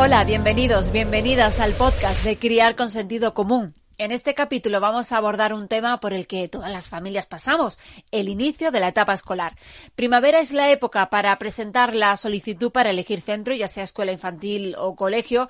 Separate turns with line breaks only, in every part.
Hola, bienvenidos, bienvenidas al podcast de Criar con Sentido Común. En este capítulo vamos a abordar un tema por el que todas las familias pasamos, el inicio de la etapa escolar. Primavera es la época para presentar la solicitud para elegir centro, ya sea escuela infantil o colegio,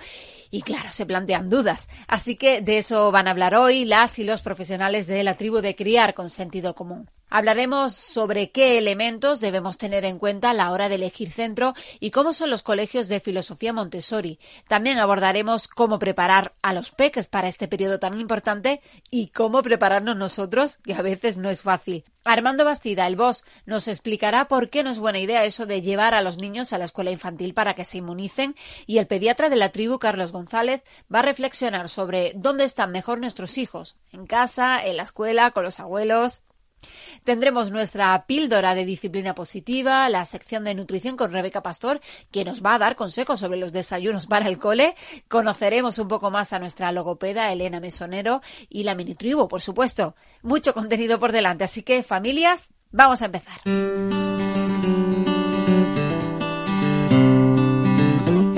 y claro, se plantean dudas. Así que de eso van a hablar hoy las y los profesionales de la tribu de Criar con Sentido Común. Hablaremos sobre qué elementos debemos tener en cuenta a la hora de elegir centro y cómo son los colegios de filosofía Montessori. También abordaremos cómo preparar a los peques para este periodo tan importante y cómo prepararnos nosotros, que a veces no es fácil. Armando Bastida, el boss, nos explicará por qué no es buena idea eso de llevar a los niños a la escuela infantil para que se inmunicen y el pediatra de la tribu, Carlos González, va a reflexionar sobre dónde están mejor nuestros hijos, en casa, en la escuela, con los abuelos. Tendremos nuestra píldora de disciplina positiva, la sección de nutrición con Rebeca Pastor, que nos va a dar consejos sobre los desayunos para el cole. Conoceremos un poco más a nuestra logopeda Elena Mesonero y la mini tribu, por supuesto. Mucho contenido por delante, así que familias, vamos a empezar.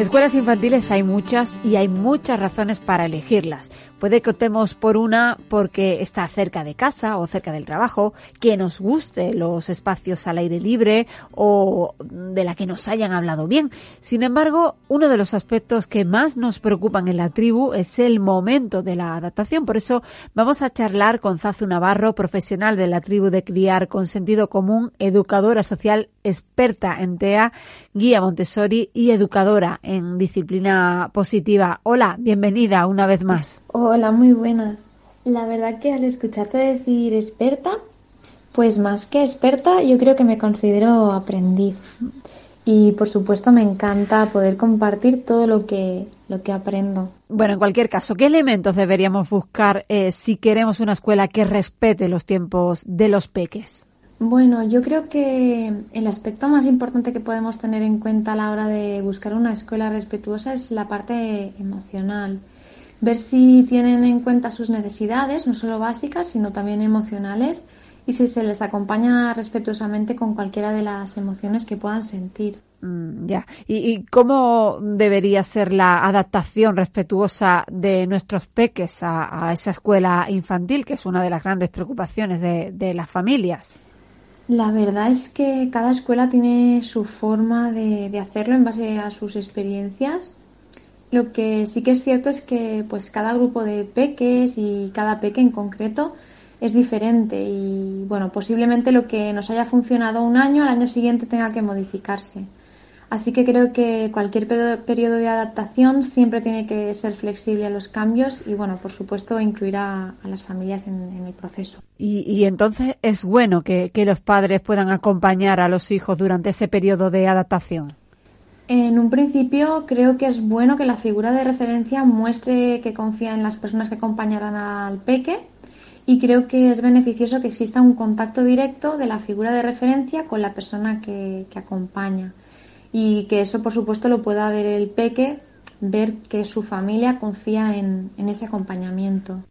Escuelas infantiles hay muchas y hay muchas razones para elegirlas. Puede que optemos por una porque está cerca de casa o cerca del trabajo, que nos guste los espacios al aire libre o de la que nos hayan hablado bien. Sin embargo, uno de los aspectos que más nos preocupan en la tribu es el momento de la adaptación. Por eso vamos a charlar con Zazu Navarro, profesional de la tribu de criar con sentido común, educadora social, experta en TEA, guía Montessori y educadora en disciplina positiva. Hola, bienvenida una vez más.
Muy buenas. La verdad que al escucharte decir experta, pues más que experta, yo creo que me considero aprendiz. Y por supuesto me encanta poder compartir todo lo que, lo que aprendo.
Bueno, en cualquier caso, ¿qué elementos deberíamos buscar eh, si queremos una escuela que respete los tiempos de los peques?
Bueno, yo creo que el aspecto más importante que podemos tener en cuenta a la hora de buscar una escuela respetuosa es la parte emocional. Ver si tienen en cuenta sus necesidades, no solo básicas, sino también emocionales, y si se les acompaña respetuosamente con cualquiera de las emociones que puedan sentir.
Mm, ya. ¿Y, cómo debería ser la adaptación respetuosa de nuestros peques a, esa escuela infantil, que es una de las grandes preocupaciones de las familias?
La verdad es que cada escuela tiene su forma de, hacerlo en base a sus experiencias. Lo que sí que es cierto es que pues cada grupo de peques y cada peque en concreto es diferente y bueno, posiblemente lo que nos haya funcionado un año al año siguiente tenga que modificarse. Así que creo que cualquier periodo de adaptación siempre tiene que ser flexible a los cambios y, bueno, por supuesto, incluir a, las familias en, el proceso.
Y, entonces es bueno que, los padres puedan acompañar a los hijos durante ese periodo de adaptación.
En un principio creo que es bueno que la figura de referencia muestre que confía en las personas que acompañarán al peque y creo que es beneficioso que exista un contacto directo de la figura de referencia con la persona que acompaña y que eso por supuesto lo pueda ver el peque, ver que su familia confía en, ese acompañamiento.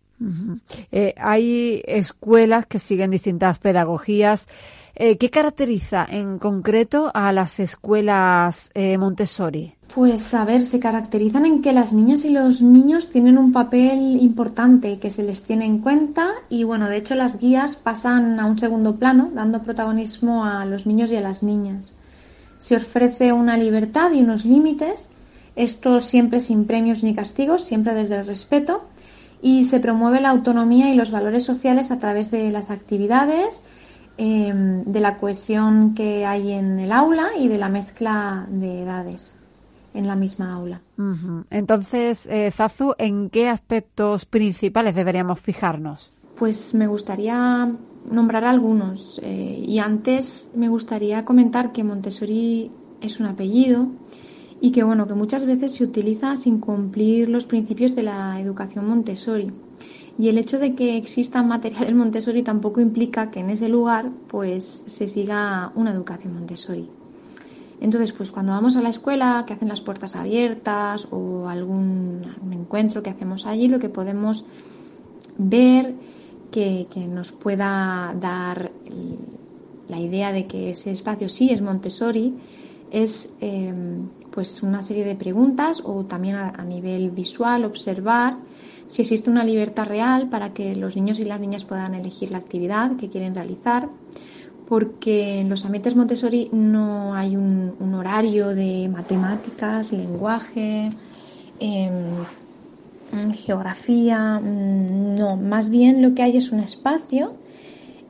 Eh, hay escuelas que siguen distintas pedagogías. Eh, ¿Qué caracteriza en concreto a las escuelas eh, Montessori?
Pues a ver, se caracterizan en que las niñas y los niños tienen un papel importante que se les tiene en cuenta y bueno, de hecho las guías pasan a un segundo plano, dando protagonismo a los niños y a las niñas. Se ofrece una libertad y unos límites, esto siempre sin premios ni castigos, siempre desde el respeto, y se promueve la autonomía y los valores sociales a través de las actividades, em, de la cohesión que hay en el aula y de la mezcla de edades en la misma aula.
Entonces, eh, Zazu, ¿en qué aspectos principales deberíamos fijarnos?
Pues me gustaría nombrar algunos. Eh, y antes me gustaría comentar que Montessori es un apellido y que bueno, que muchas veces se utiliza sin cumplir los principios de la educación Montessori. Y el hecho de que existan materiales Montessori tampoco implica que en ese lugar pues se siga una educación Montessori. Entonces, pues cuando vamos a la escuela, que hacen las puertas abiertas o algún, encuentro que hacemos allí, lo que podemos ver que, nos pueda dar la idea de que ese espacio sí es Montessori es em, pues una serie de preguntas o también a, nivel visual observar si existe una libertad real para que los niños y las niñas puedan elegir la actividad que quieren realizar porque en los ambientes Montessori no hay un, horario de matemáticas, lenguaje, em, geografía, mm, no, más bien lo que hay es un espacio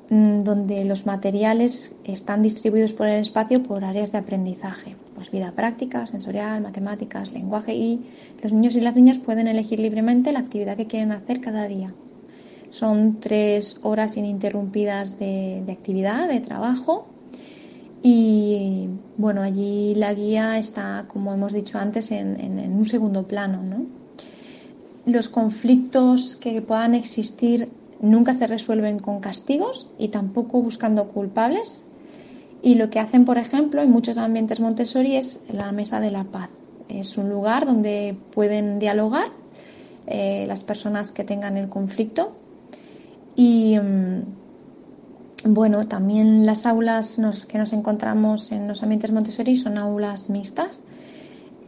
mm, donde los materiales están distribuidos por el espacio por áreas de aprendizaje, pues vida práctica, sensorial, matemáticas, lenguaje y los niños y las niñas pueden elegir libremente la actividad que quieren hacer cada día. Son tres horas ininterrumpidas de, actividad, de trabajo. Y bueno, allí la guía está, como hemos dicho antes, en, un segundo plano. Los conflictos que puedan existir nunca se resuelven con castigos y tampoco buscando culpables. Y lo que hacen, por ejemplo, en muchos ambientes Montessori es la mesa de la paz. Es un lugar donde pueden dialogar eh, las personas que tengan el conflicto y mm, bueno, también las aulas que nos encontramos en los ambientes Montessori son aulas mixtas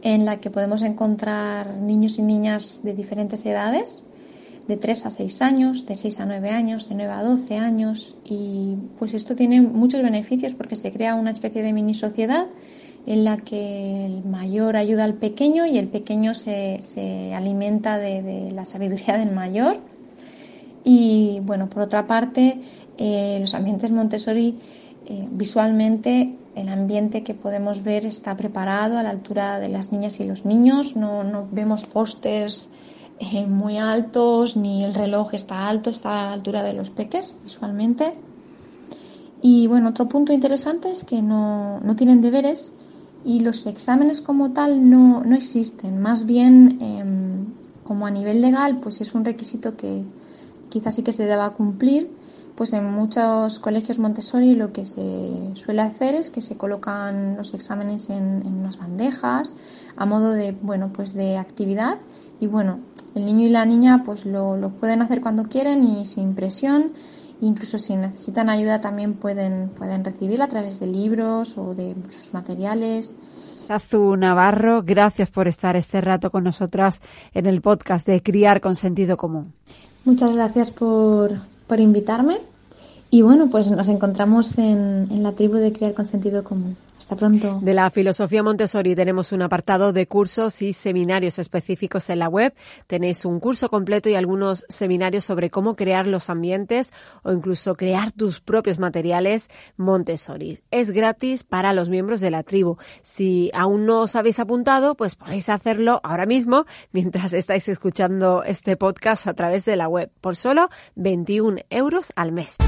en las que podemos encontrar niños y niñas de diferentes edades, de 3 a 6 años, de 6 a 9 años, de 9 a 12 años y pues esto tiene muchos beneficios porque se crea una especie de mini sociedad en la que el mayor ayuda al pequeño y el pequeño se, se alimenta de la sabiduría del mayor y bueno, por otra parte, eh, los ambientes Montessori, eh, visualmente, el ambiente que podemos ver está preparado a la altura de las niñas y los niños. No, no vemos pósters eh, muy altos, ni el reloj está alto, está a la altura de los peques visualmente. Y bueno, otro punto interesante es que no, no tienen deberes y los exámenes como tal no, no existen. Más bien, em, como a nivel legal, pues es un requisito que, quizás sí que se deba cumplir, pues en muchos colegios Montessori lo que se suele hacer es que se colocan los exámenes en, unas bandejas a modo de, bueno, pues de actividad y bueno, el niño y la niña pues lo, lo pueden hacer cuando quieren y sin presión incluso si necesitan ayuda también pueden, pueden recibirla a través de libros o de muchos materiales.
Azu Navarro, gracias por estar este rato con nosotras en el podcast de Criar con Sentido Común.
Muchas gracias por, por invitarme. Y bueno, pues nos encontramos en, en la tribu de Criar con Sentido Común. Hasta pronto.
De la filosofía Montessori tenemos un apartado de cursos y seminarios específicos en la web. Tenéis un curso completo y algunos seminarios sobre cómo crear los ambientes o incluso crear tus propios materiales Montessori. Es gratis para los miembros de la tribu. Si aún no os habéis apuntado, pues podéis hacerlo ahora mismo mientras estáis escuchando este podcast a través de la web por solo 21 euros al mes.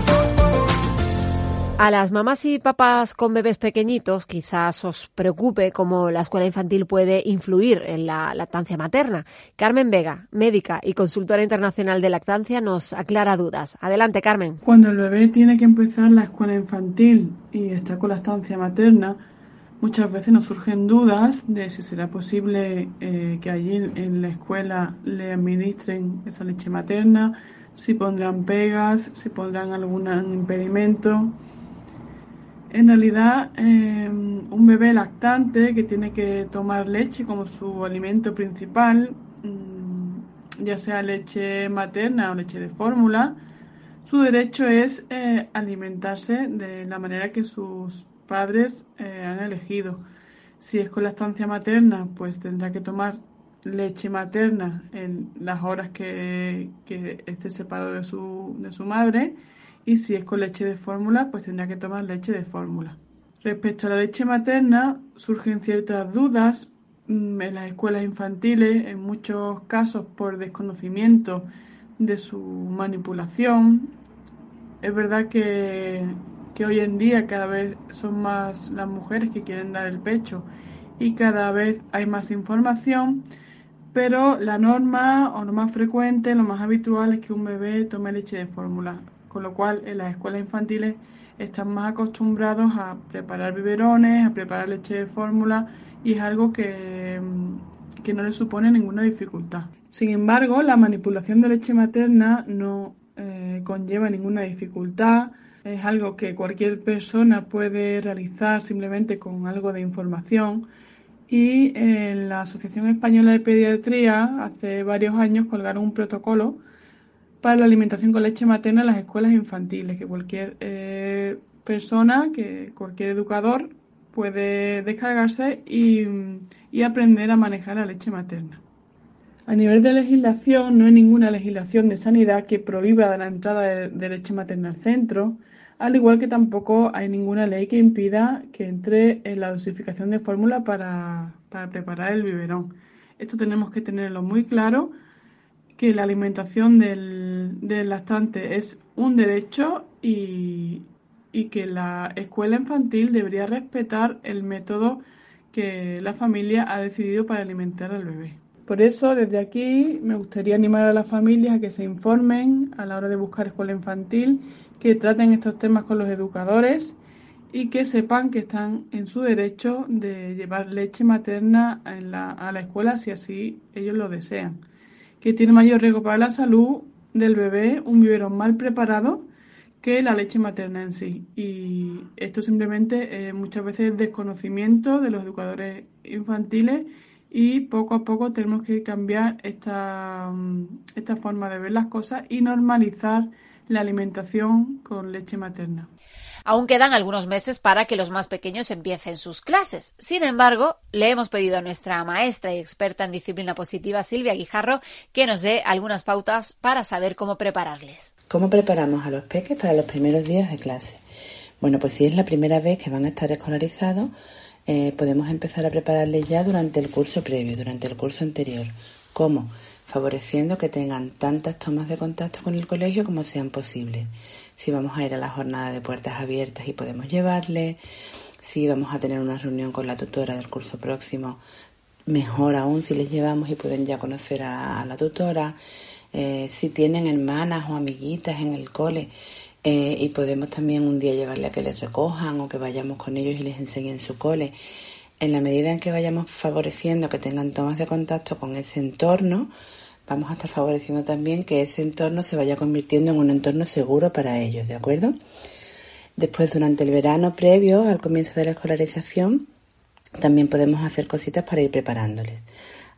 A las mamás y papás con bebés pequeñitos quizás os preocupe cómo la escuela infantil puede influir en la lactancia materna. Carmen Vega, médica y consultora internacional de lactancia, nos aclara dudas. Adelante, Carmen.
Cuando el bebé tiene que empezar la escuela infantil y está con lactancia materna, muchas veces nos surgen dudas de si será posible eh, que allí en la escuela le administren esa leche materna, si pondrán pegas, si pondrán algún impedimento. En realidad, em, un bebé lactante que tiene que tomar leche como su alimento principal, mm, ya sea leche materna o leche de fórmula, su derecho es eh, alimentarse de la manera que sus padres eh, han elegido. Si es con lactancia materna, pues tendrá que tomar leche materna en las horas que, que esté separado de su, de su madre y si es con leche de fórmula, pues tendrá que tomar leche de fórmula. Respecto a la leche materna, surgen ciertas dudas mm, en las escuelas infantiles, en muchos casos por desconocimiento de su manipulación. es verdad que, que hoy en día cada vez son más las mujeres que quieren dar el pecho y cada vez hay más información, pero la norma o lo más frecuente, lo más habitual es que un bebé tome leche de fórmula, con lo cual en las escuelas infantiles están más acostumbrados a preparar biberones, a preparar leche de fórmula y es algo que, no les supone ninguna dificultad. Sin embargo, la manipulación de leche materna no eh, conlleva ninguna dificultad, es algo que cualquier persona puede realizar simplemente con algo de información y en la Asociación Española de Pediatría hace varios años colgaron un protocolo para la alimentación con leche materna en las escuelas infantiles, que cualquier eh, persona, que cualquier educador puede descargarse y, aprender a manejar la leche materna. A nivel de legislación, no hay ninguna legislación de sanidad que prohíba la entrada de, leche materna al centro, al igual que tampoco hay ninguna ley que impida que entre en la dosificación de fórmula para, para preparar el biberón. Esto tenemos que tenerlo muy claro que la alimentación del, lactante es un derecho y, y que la escuela infantil debería respetar el método que la familia ha decidido para alimentar al bebé. Por eso, desde aquí, me gustaría animar a las familias a que se informen a la hora de buscar escuela infantil, que traten estos temas con los educadores y que sepan que están en su derecho de llevar leche materna a la escuela si así ellos lo desean que tiene mayor riesgo para la salud del bebé un biberón mal preparado que la leche materna en sí. Y esto simplemente muchas veces es desconocimiento de los educadores infantiles y poco a poco tenemos que cambiar esta, esta forma de ver las cosas y normalizar la alimentación con leche materna.
Aún quedan algunos meses para que los más pequeños empiecen sus clases. Sin embargo, le hemos pedido a nuestra maestra y experta en disciplina positiva, Silvia Guijarro, que nos dé algunas pautas para saber cómo prepararles.
¿Cómo preparamos a los peques para los primeros días de clase? Bueno, pues si es la primera vez que van a estar escolarizados, eh, podemos empezar a prepararles ya durante el curso previo, durante el curso anterior. ¿Cómo? Favoreciendo que tengan tantas tomas de contacto con el colegio como sean posibles si vamos a ir a la jornada de puertas abiertas y podemos llevarle, si vamos a tener una reunión con la tutora del curso próximo, mejor aún si les llevamos y pueden ya conocer a, la tutora, eh, si tienen hermanas o amiguitas en el cole eh, y podemos también un día llevarle a que les recojan o que vayamos con ellos y les enseñen su cole. En la medida en que vayamos favoreciendo que tengan tomas de contacto con ese entorno, vamos a estar favoreciendo también que ese entorno se vaya convirtiendo en un entorno seguro para ellos, ¿de acuerdo? Después, durante el verano previo al comienzo de la escolarización, también podemos hacer cositas para ir preparándoles.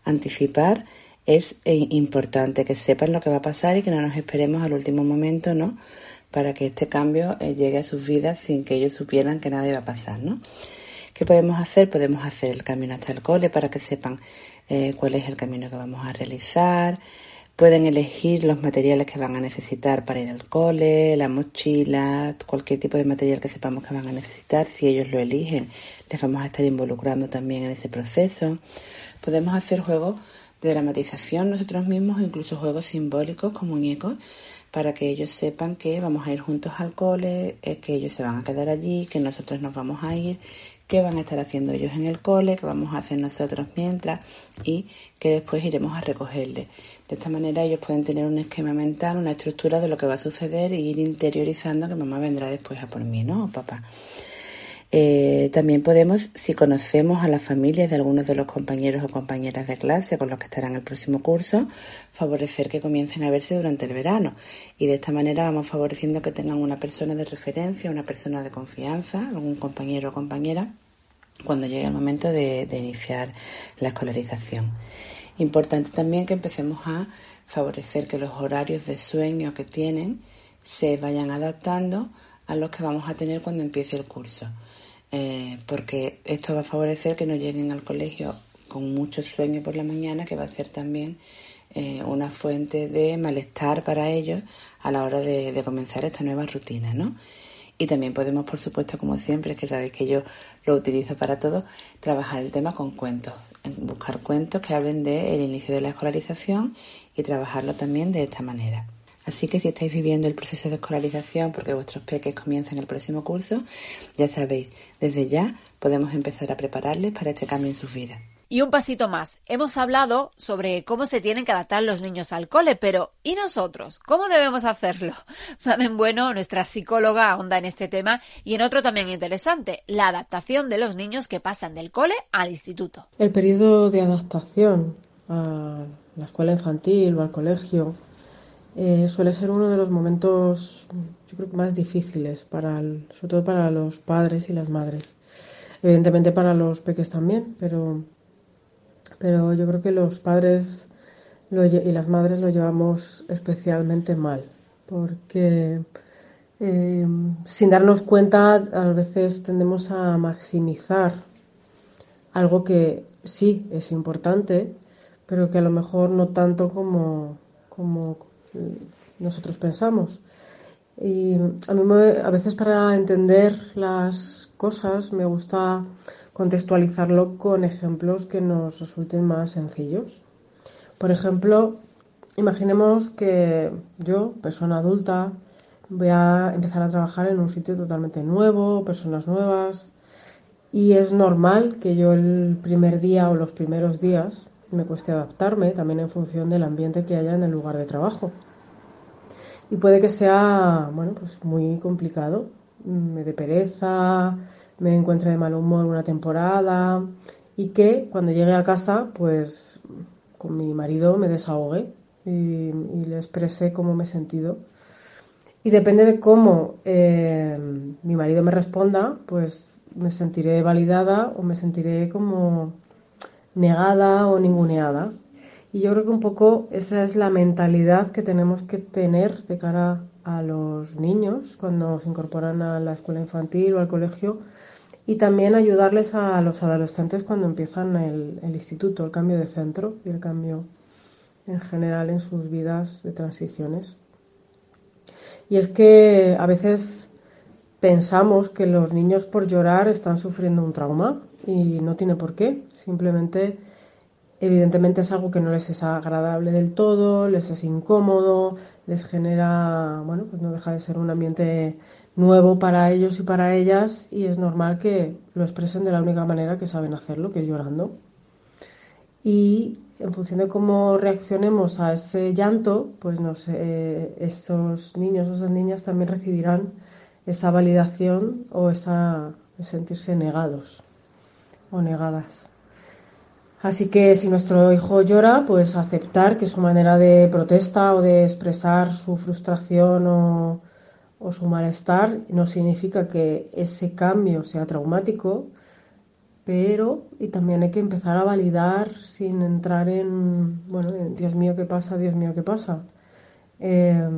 Anticipar es eh, importante que sepan lo que va a pasar y que no nos esperemos al último momento, ¿no? Para que este cambio eh, llegue a sus vidas sin que ellos supieran que nada iba a pasar, ¿no? ¿Qué podemos hacer? Podemos hacer el camino hasta el cole para que sepan eh, cuál es el camino que vamos a realizar. Pueden elegir los materiales que van a necesitar para ir al cole, la mochila, cualquier tipo de material que sepamos que van a necesitar. Si ellos lo eligen, les vamos a estar involucrando también en ese proceso. Podemos hacer juegos de dramatización nosotros mismos, incluso juegos simbólicos con muñecos, para que ellos sepan que vamos a ir juntos al cole, eh, que ellos se van a quedar allí, que nosotros nos vamos a ir qué van a estar haciendo ellos en el cole, qué vamos a hacer nosotros mientras y que después iremos a recogerles. De esta manera ellos pueden tener un esquema mental, una estructura de lo que va a suceder e ir interiorizando que mamá vendrá después a por mí, ¿no? papá. Eh, también podemos, si conocemos a las familias de algunos de los compañeros o compañeras de clase con los que estarán el próximo curso, favorecer que comiencen a verse durante el verano. Y de esta manera vamos favoreciendo que tengan una persona de referencia, una persona de confianza, algún compañero o compañera, cuando llegue el momento de, de iniciar la escolarización. Importante también que empecemos a favorecer que los horarios de sueño que tienen se vayan adaptando a los que vamos a tener cuando empiece el curso. Eh, porque esto va a favorecer que no lleguen al colegio con mucho sueño por la mañana, que va a ser también eh, una fuente de malestar para ellos a la hora de, comenzar esta nueva rutina, ¿no? Y también podemos, por supuesto, como siempre, que sabéis que yo lo utilizo para todo, trabajar el tema con cuentos, buscar cuentos que hablen del inicio de la escolarización y trabajarlo también de esta manera.
Así que si estáis viviendo el proceso de escolarización porque vuestros peques comienzan el próximo curso, ya sabéis, desde ya podemos empezar a prepararles para este cambio en sus vidas.
Y un pasito más. Hemos hablado sobre cómo se tienen que adaptar los niños al cole, pero ¿y nosotros? ¿Cómo debemos hacerlo? Mamen Bueno, nuestra psicóloga, ahonda en este tema y en otro también interesante, la adaptación de los niños que pasan del cole al instituto.
El periodo de adaptación a la escuela infantil o al colegio eh, suele ser uno de los momentos, yo creo que más difíciles, para sobre todo para los padres y las madres. Evidentemente para los peques también, pero pero yo creo que los padres y las madres lo llevamos especialmente mal, porque eh, sin darnos cuenta a veces tendemos a maximizar algo que sí es importante, pero que a lo mejor no tanto como, como nosotros pensamos. Y a mí a veces para entender las cosas me gusta contextualizarlo con ejemplos que nos resulten más sencillos. Por ejemplo, imaginemos que yo, persona adulta, voy a empezar a trabajar en un sitio totalmente nuevo, personas nuevas, y es normal que yo el primer día o los primeros días me cueste adaptarme, también en función del ambiente que haya en el lugar de trabajo. Y puede que sea, bueno, pues muy complicado, me dé pereza, me encuentre de mal humor una temporada y que cuando llegue a casa, pues con mi marido me desahogue y, le expresé cómo me he sentido. Y depende de cómo eh, mi marido me responda, pues me sentiré validada o me sentiré como negada o ninguneada. Y yo creo que un poco esa es la mentalidad que tenemos que tener de cara a los niños cuando se incorporan a la escuela infantil o al colegio y también ayudarles a los adolescentes cuando empiezan el, instituto, el cambio de centro y el cambio en general en sus vidas de transiciones. Y es que a veces pensamos que los niños por llorar están sufriendo un trauma y no tiene por qué. Simplemente, evidentemente es algo que no les es agradable del todo, les es incómodo, les genera, bueno, pues no deja de ser un ambiente nuevo para ellos y para ellas y es normal que lo expresen de la única manera que saben hacerlo, que es llorando. Y en función de cómo reaccionemos a ese llanto, pues no sé, esos niños o esas niñas también recibirán esa validación o esa sentirse negados o negadas. Así que si nuestro hijo llora, pues aceptar que su manera de protesta o de expresar su frustración o, su malestar no significa que ese cambio sea traumático, pero y también hay que empezar a validar sin entrar en, bueno, Dios mío, ¿qué pasa? Dios mío, ¿qué pasa? Eh,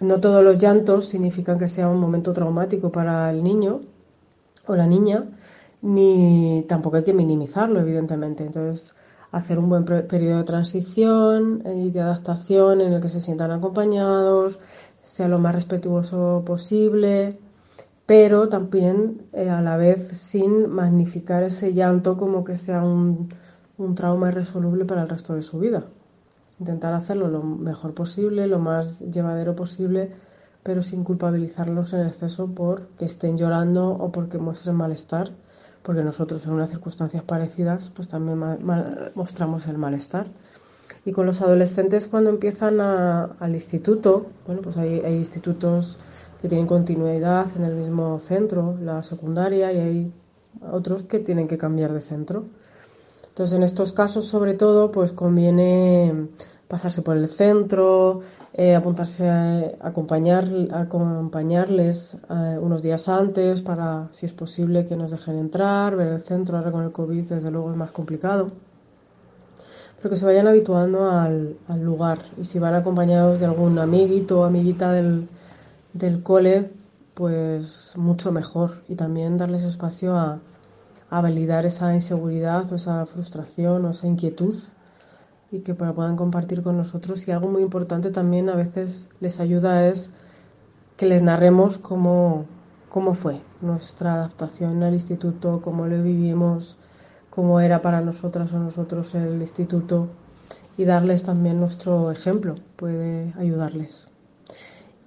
no todos los llantos significan que sea un momento traumático para el niño o la niña, ni tampoco hay que minimizarlo, evidentemente. Entonces, hacer un buen periodo de transición y de adaptación en el que se sientan acompañados, sea lo más respetuoso posible, pero también eh, a la vez sin magnificar ese llanto como que sea un, un trauma irresoluble para el resto de su vida. Intentar hacerlo lo mejor posible, lo más llevadero posible, pero sin culpabilizarlos en exceso por que estén llorando o porque muestren malestar, porque nosotros en unas circunstancias parecidas pues también mostramos el malestar. Y con los adolescentes cuando empiezan al instituto, bueno, pues hay, hay institutos que tienen continuidad en el mismo centro, la secundaria, y hay otros que tienen que cambiar de centro. Entonces, en estos casos, sobre todo, pues conviene pasarse por el centro, eh, apuntarse a acompañar, acompañarles eh, unos días antes para, si es posible, que nos dejen entrar, ver el centro. Ahora con el COVID, desde luego, es más complicado pero que se vayan habituando al, lugar. Y si van acompañados de algún amiguito o amiguita del, del cole, pues mucho mejor. Y también darles espacio a, a validar esa inseguridad o esa frustración o esa inquietud y que puedan compartir con nosotros. Y algo muy importante también a veces les ayuda es que les narremos cómo, cómo fue nuestra adaptación al instituto, cómo lo vivimos, cómo era para nosotras o nosotros el instituto y darles también nuestro ejemplo puede ayudarles.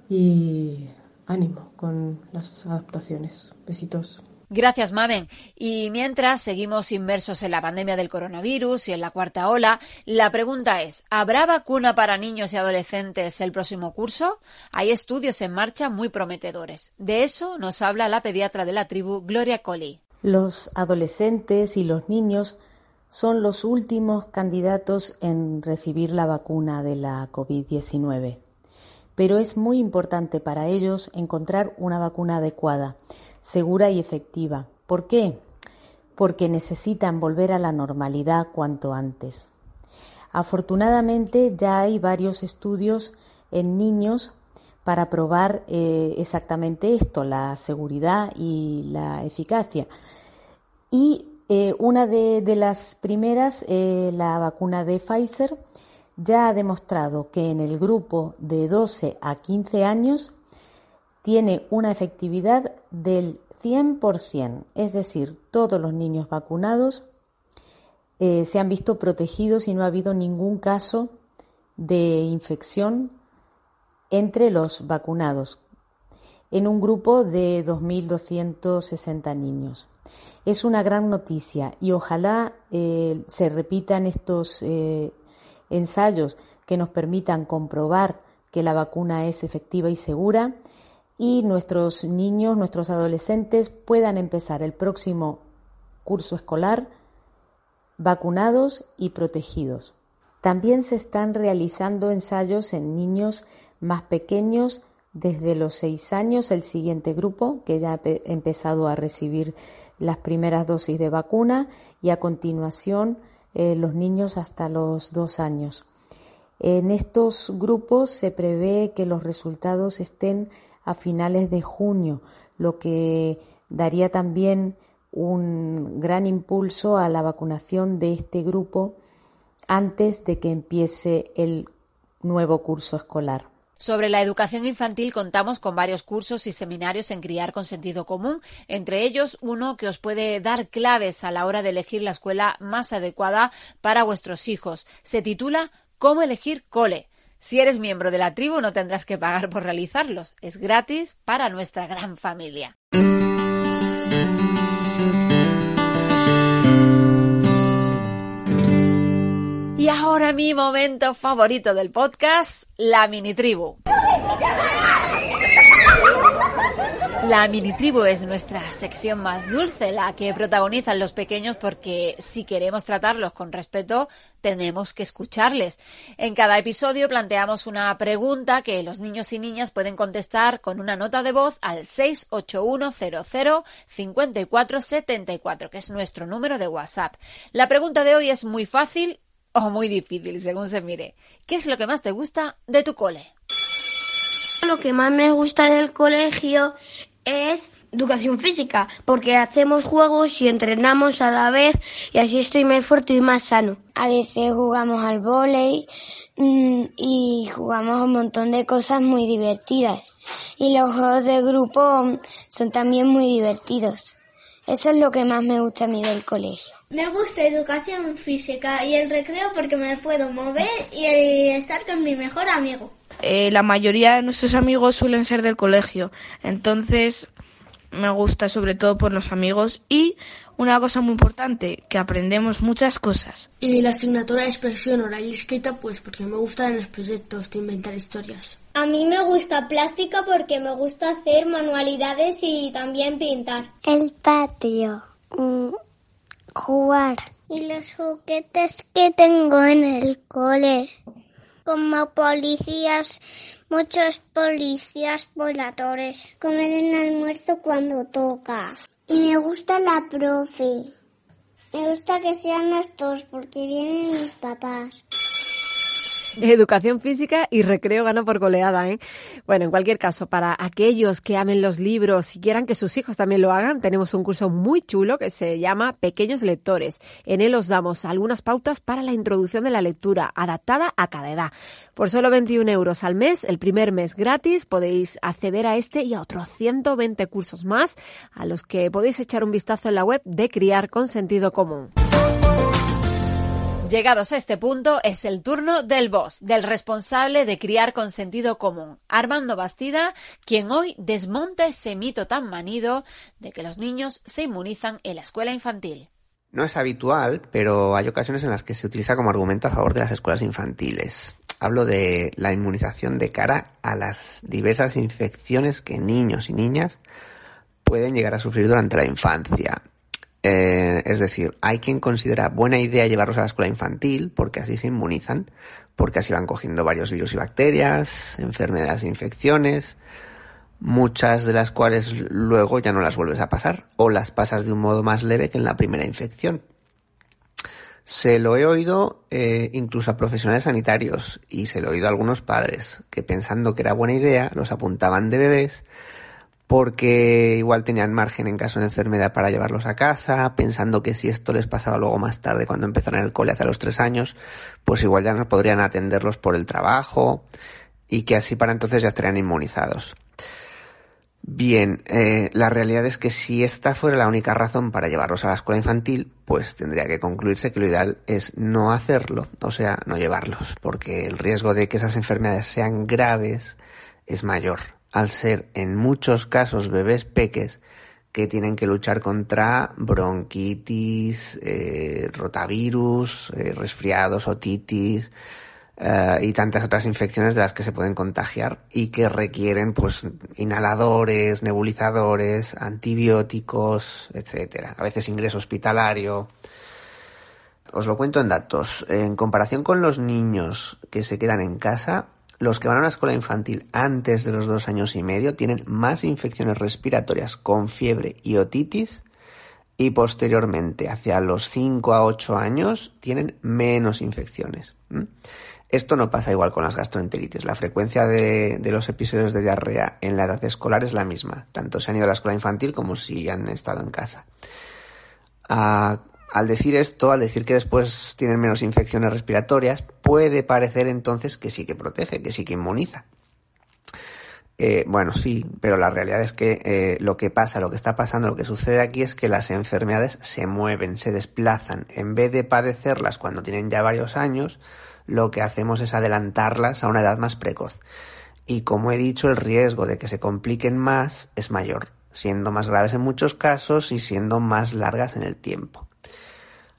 y ánimo con las adaptaciones. Besitos.
Gracias, Mamen. Y mientras seguimos inmersos en la pandemia del coronavirus y en la cuarta ola, la pregunta es, ¿habrá vacuna para niños y adolescentes el próximo curso? Hay estudios en marcha muy prometedores. De eso nos habla la pediatra de la tribu, Gloria Colli.
Los adolescentes y los niños son los últimos candidatos en recibir la vacuna de la COVID-19. Pero es muy importante para ellos encontrar una vacuna adecuada segura y efectiva. ¿Por qué? Porque necesitan volver a la normalidad cuanto antes. Afortunadamente ya hay varios estudios en niños para probar eh, exactamente esto, la seguridad y la eficacia. Y eh, una de, las primeras, eh, la vacuna de Pfizer, ya ha demostrado que en el grupo de 12 a 15 años tiene una efectividad del 100%, es decir, todos los niños vacunados eh, se han visto protegidos y no ha habido ningún caso de infección entre los vacunados en un grupo de 2.260 niños. Es una gran noticia y ojalá eh, se repitan estos eh, ensayos que nos permitan comprobar que la vacuna es efectiva y segura y nuestros niños, nuestros adolescentes puedan empezar el próximo curso escolar vacunados y protegidos. También se están realizando ensayos en niños más pequeños desde los seis años, el siguiente grupo que ya ha empezado a recibir las primeras dosis de vacuna y a continuación eh, los niños hasta los dos años. En estos grupos se prevé que los resultados estén a finales de junio, lo que daría también un gran impulso a la vacunación de este grupo antes de que empiece el nuevo curso escolar.
Sobre la educación infantil contamos con varios cursos y seminarios en criar con sentido común, entre ellos uno que os puede dar claves a la hora de elegir la escuela más adecuada para vuestros hijos. Se titula Cómo elegir cole. Si eres miembro de la tribu no tendrás que pagar por realizarlos. Es gratis para nuestra gran familia. Y ahora mi momento favorito del podcast, la mini tribu. La mini tribu es nuestra sección más dulce, la que protagonizan los pequeños porque si queremos tratarlos con respeto, tenemos que escucharles. En cada episodio planteamos una pregunta que los niños y niñas pueden contestar con una nota de voz al 681005474, que es nuestro número de WhatsApp. La pregunta de hoy es muy fácil o muy difícil, según se mire. ¿Qué es lo que más te gusta de tu cole?
Lo que más me gusta del colegio es educación física, porque hacemos juegos y entrenamos a la vez y así estoy más fuerte y más sano.
A veces jugamos al vóley mm, y jugamos un montón de cosas muy divertidas. Y los juegos de grupo son también muy divertidos. Eso es lo que más me gusta a mí del colegio.
Me gusta educación física y el recreo porque me puedo mover y estar con mi mejor amigo.
Eh, la mayoría de nuestros amigos suelen ser del colegio, entonces me gusta sobre todo por los amigos y una cosa muy importante, que aprendemos muchas cosas.
Y la asignatura de expresión oral y escrita, pues porque me gustan los proyectos de inventar historias.
A mí me gusta plástica porque me gusta hacer manualidades y también pintar.
El patio, mm, jugar.
Y los juguetes que tengo en el cole como policías, muchos policías voladores.
Comer en almuerzo cuando toca.
Y me gusta la profe.
Me gusta que sean las dos porque vienen mis papás.
Educación física y recreo gana por goleada, ¿eh? Bueno, en cualquier caso, para aquellos que amen los libros y quieran que sus hijos también lo hagan, tenemos un curso muy chulo que se llama Pequeños Lectores. En él os damos algunas pautas para la introducción de la lectura, adaptada a cada edad. Por solo 21 euros al mes, el primer mes gratis, podéis acceder a este y a otros 120 cursos más, a los que podéis echar un vistazo en la web de Criar con Sentido Común. Llegados a este punto, es el turno del boss, del responsable de criar con sentido común, Armando Bastida, quien hoy desmonta ese mito tan manido de que los niños se inmunizan en la escuela infantil.
No es habitual, pero hay ocasiones en las que se utiliza como argumento a favor de las escuelas infantiles. Hablo de la inmunización de cara a las diversas infecciones que niños y niñas pueden llegar a sufrir durante la infancia. Eh, es decir, hay quien considera buena idea llevarlos a la escuela infantil porque así se inmunizan, porque así van cogiendo varios virus y bacterias, enfermedades e infecciones, muchas de las cuales luego ya no las vuelves a pasar o las pasas de un modo más leve que en la primera infección. Se lo he oído eh, incluso a profesionales sanitarios y se lo he oído a algunos padres que pensando que era buena idea los apuntaban de bebés porque igual tenían margen en caso de enfermedad para llevarlos a casa, pensando que si esto les pasaba luego más tarde cuando empezaron el cole hacia los tres años, pues igual ya no podrían atenderlos por el trabajo y que así para entonces ya estarían inmunizados. Bien, eh, la realidad es que si esta fuera la única razón para llevarlos a la escuela infantil, pues tendría que concluirse que lo ideal es no hacerlo, o sea, no llevarlos, porque el riesgo de que esas enfermedades sean graves es mayor al ser en muchos casos bebés peques que tienen que luchar contra bronquitis, eh, rotavirus, eh, resfriados, otitis eh, y tantas otras infecciones de las que se pueden contagiar y que requieren pues inhaladores, nebulizadores, antibióticos, etcétera. A veces ingreso hospitalario. Os lo cuento en datos. En comparación con los niños que se quedan en casa, los que van a una escuela infantil antes de los dos años y medio tienen más infecciones respiratorias con fiebre y otitis y posteriormente, hacia los 5 a 8 años, tienen menos infecciones. Esto no pasa igual con las gastroenteritis. La frecuencia de, los episodios de diarrea en la edad escolar es la misma, tanto si han ido a la escuela infantil como si han estado en casa. Ah, al decir esto, al decir que después tienen menos infecciones respiratorias, puede parecer entonces que sí que protege, que sí que inmuniza. Eh, bueno, sí, pero la realidad es que eh, lo que pasa, lo que está pasando, lo que sucede aquí es que las enfermedades se mueven, se desplazan. En vez de padecerlas cuando tienen ya varios años, lo que hacemos es adelantarlas a una edad más precoz. Y como he dicho, el riesgo de que se compliquen más es mayor, siendo más graves en muchos casos y siendo más largas en el tiempo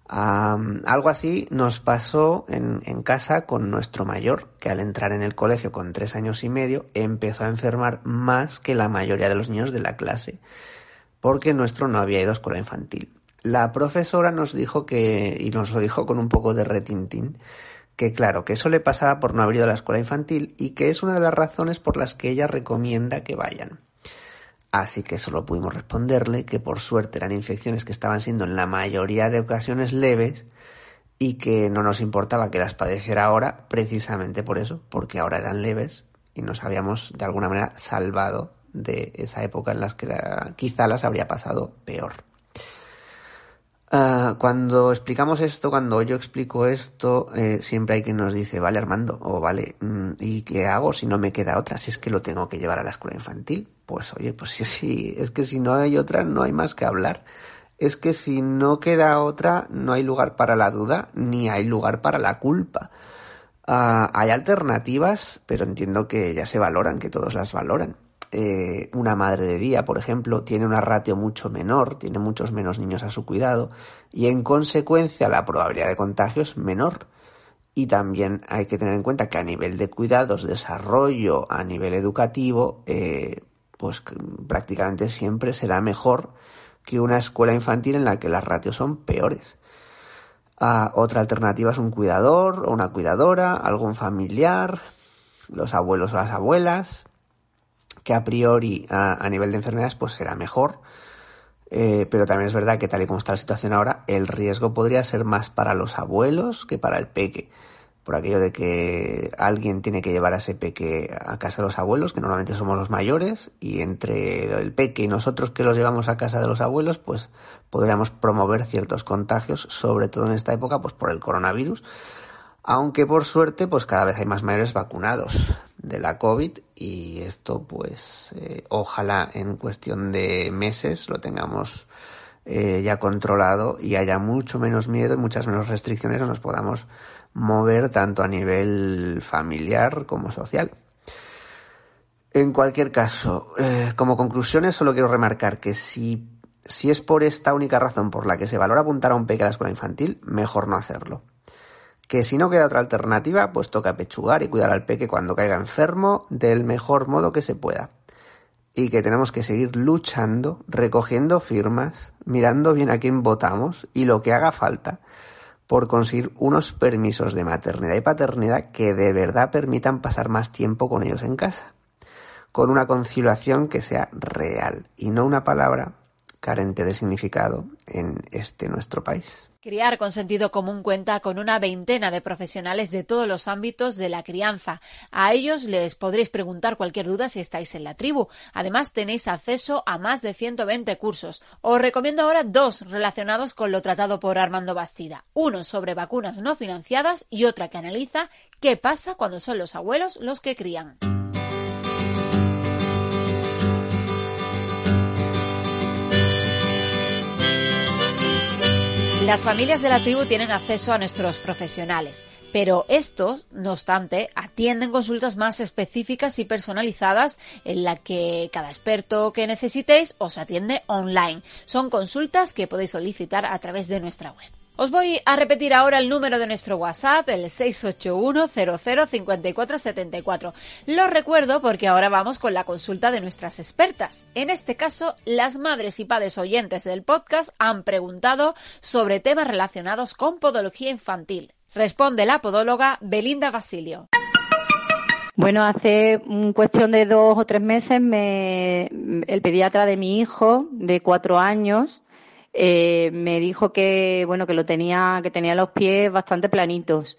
algo así nos pasó en, en, casa con nuestro mayor, que al entrar en el colegio con tres años y medio empezó a enfermar más que la mayoría de los niños de la clase, porque nuestro no había ido a escuela infantil. La profesora nos dijo que, y nos lo dijo con un poco de retintín, que claro, que eso le pasaba por no haber ido a la escuela infantil y que es una de las razones por las que ella recomienda que vayan. Así que solo pudimos responderle que por suerte eran infecciones que estaban siendo en la mayoría de ocasiones leves y que no nos importaba que las padeciera ahora precisamente por eso, porque ahora eran leves y nos habíamos de alguna manera salvado de esa época en las que quizá las habría pasado peor. Ah, cuando explicamos esto, cuando yo explico esto, eh, siempre hay quien nos dice, vale Armando, o vale, mm, ¿y qué hago si no me queda otra? Si es que lo tengo que llevar a la escuela infantil. Pues oye, pues sí, sí, es que si no hay otra, no hay más que hablar. Es que si no queda otra, no hay lugar para la duda, ni hay lugar para la culpa. Ah, hay alternativas, pero entiendo que ya se valoran, que todos las valoran. Eh, una madre de día, por ejemplo, tiene una ratio mucho menor, tiene muchos menos niños a su cuidado y en consecuencia la probabilidad de contagio es menor. Y también hay que tener en cuenta que a nivel de cuidados, desarrollo, a nivel educativo, eh, pues prácticamente siempre será mejor que una escuela infantil en la que las ratios son peores. Ah, otra alternativa es un cuidador o una cuidadora, algún familiar, los abuelos o las abuelas, que a priori a, nivel de enfermedades pues será mejor. Eh, pero también es verdad que tal y como está la situación ahora, el riesgo podría ser más para los abuelos que para el peque. Por aquello de que alguien tiene que llevar a ese peque a casa de los abuelos, que normalmente somos los mayores, y entre el peque y nosotros que los llevamos a casa de los abuelos, pues podríamos promover ciertos contagios, sobre todo en esta época, pues por el coronavirus. Aunque por suerte, pues cada vez hay más mayores vacunados de la COVID y esto pues eh, ojalá en cuestión de meses lo tengamos eh, ya controlado y haya mucho menos miedo y muchas menos restricciones o nos podamos mover tanto a nivel familiar como social. En cualquier caso, eh, como conclusiones solo quiero remarcar que si, si es por esta única razón por la que se valora apuntar a un peque a la escuela infantil, mejor no hacerlo. Que si no queda otra alternativa, pues toca pechugar y cuidar al peque cuando caiga enfermo del mejor modo que se pueda. Y que tenemos que seguir luchando, recogiendo firmas, mirando bien a quién votamos y lo que haga falta por conseguir unos permisos de maternidad y paternidad que de verdad permitan pasar más tiempo con ellos en casa, con una conciliación que sea real y no una palabra carente de significado en este nuestro país.
Criar con sentido común cuenta con una veintena de profesionales de todos los ámbitos de la crianza. A ellos les podréis preguntar cualquier duda si estáis en la tribu. Además, tenéis acceso a más de 120 cursos. Os recomiendo ahora dos relacionados con lo tratado por Armando Bastida. Uno sobre vacunas no financiadas y otra que analiza qué pasa cuando son los abuelos los que crían. Las familias de la tribu tienen acceso a nuestros profesionales, pero estos, no obstante, atienden consultas más específicas y personalizadas en la que cada experto que necesitéis os atiende online. Son consultas que podéis solicitar a través de nuestra web. Os voy a repetir ahora el número de nuestro WhatsApp, el 681-005474. Lo recuerdo porque ahora vamos con la consulta de nuestras expertas. En este caso, las madres y padres oyentes del podcast han preguntado sobre temas relacionados con podología infantil. Responde la podóloga Belinda Basilio.
Bueno, hace cuestión de dos o tres meses me, el pediatra de mi hijo, de cuatro años, eh, me dijo que bueno que lo tenía que tenía los pies bastante planitos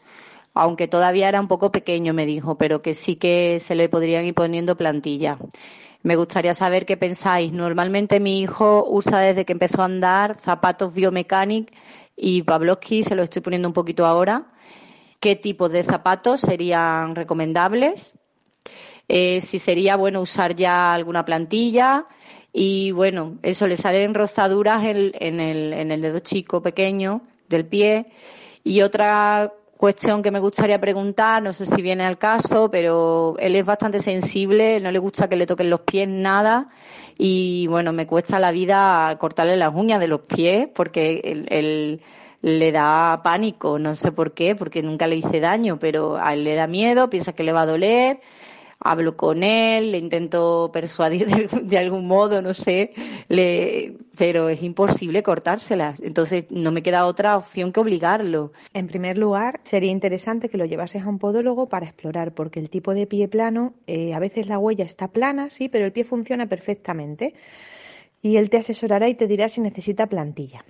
aunque todavía era un poco pequeño me dijo pero que sí que se le podrían ir poniendo plantilla me gustaría saber qué pensáis. Normalmente mi hijo usa desde que empezó a andar zapatos biomecánicos y Pavlovsky se lo estoy poniendo un poquito ahora. Qué tipos de zapatos serían recomendables eh, si sería bueno usar ya alguna plantilla y bueno, eso le salen rozaduras en, el, dedo chico pequeño del pie. Y otra cuestión que me gustaría preguntar, no sé si viene al caso, pero él es bastante sensible, no le gusta que le toquen los pies nada. Y bueno, me cuesta la vida cortarle las uñas de los pies porque él, le da pánico, no sé por qué, porque nunca le hice daño, pero a él le da miedo, piensa que le va a doler hablo con él, le intento persuadir de, algún modo, no sé, le, pero es imposible cortárselas. Entonces no me queda otra opción que obligarlo.
En primer lugar, sería interesante que lo llevases a un podólogo para explorar, porque el tipo de pie plano, eh, a veces la huella está plana, sí, pero el pie funciona perfectamente. Y él te asesorará y te dirá si necesita plantilla.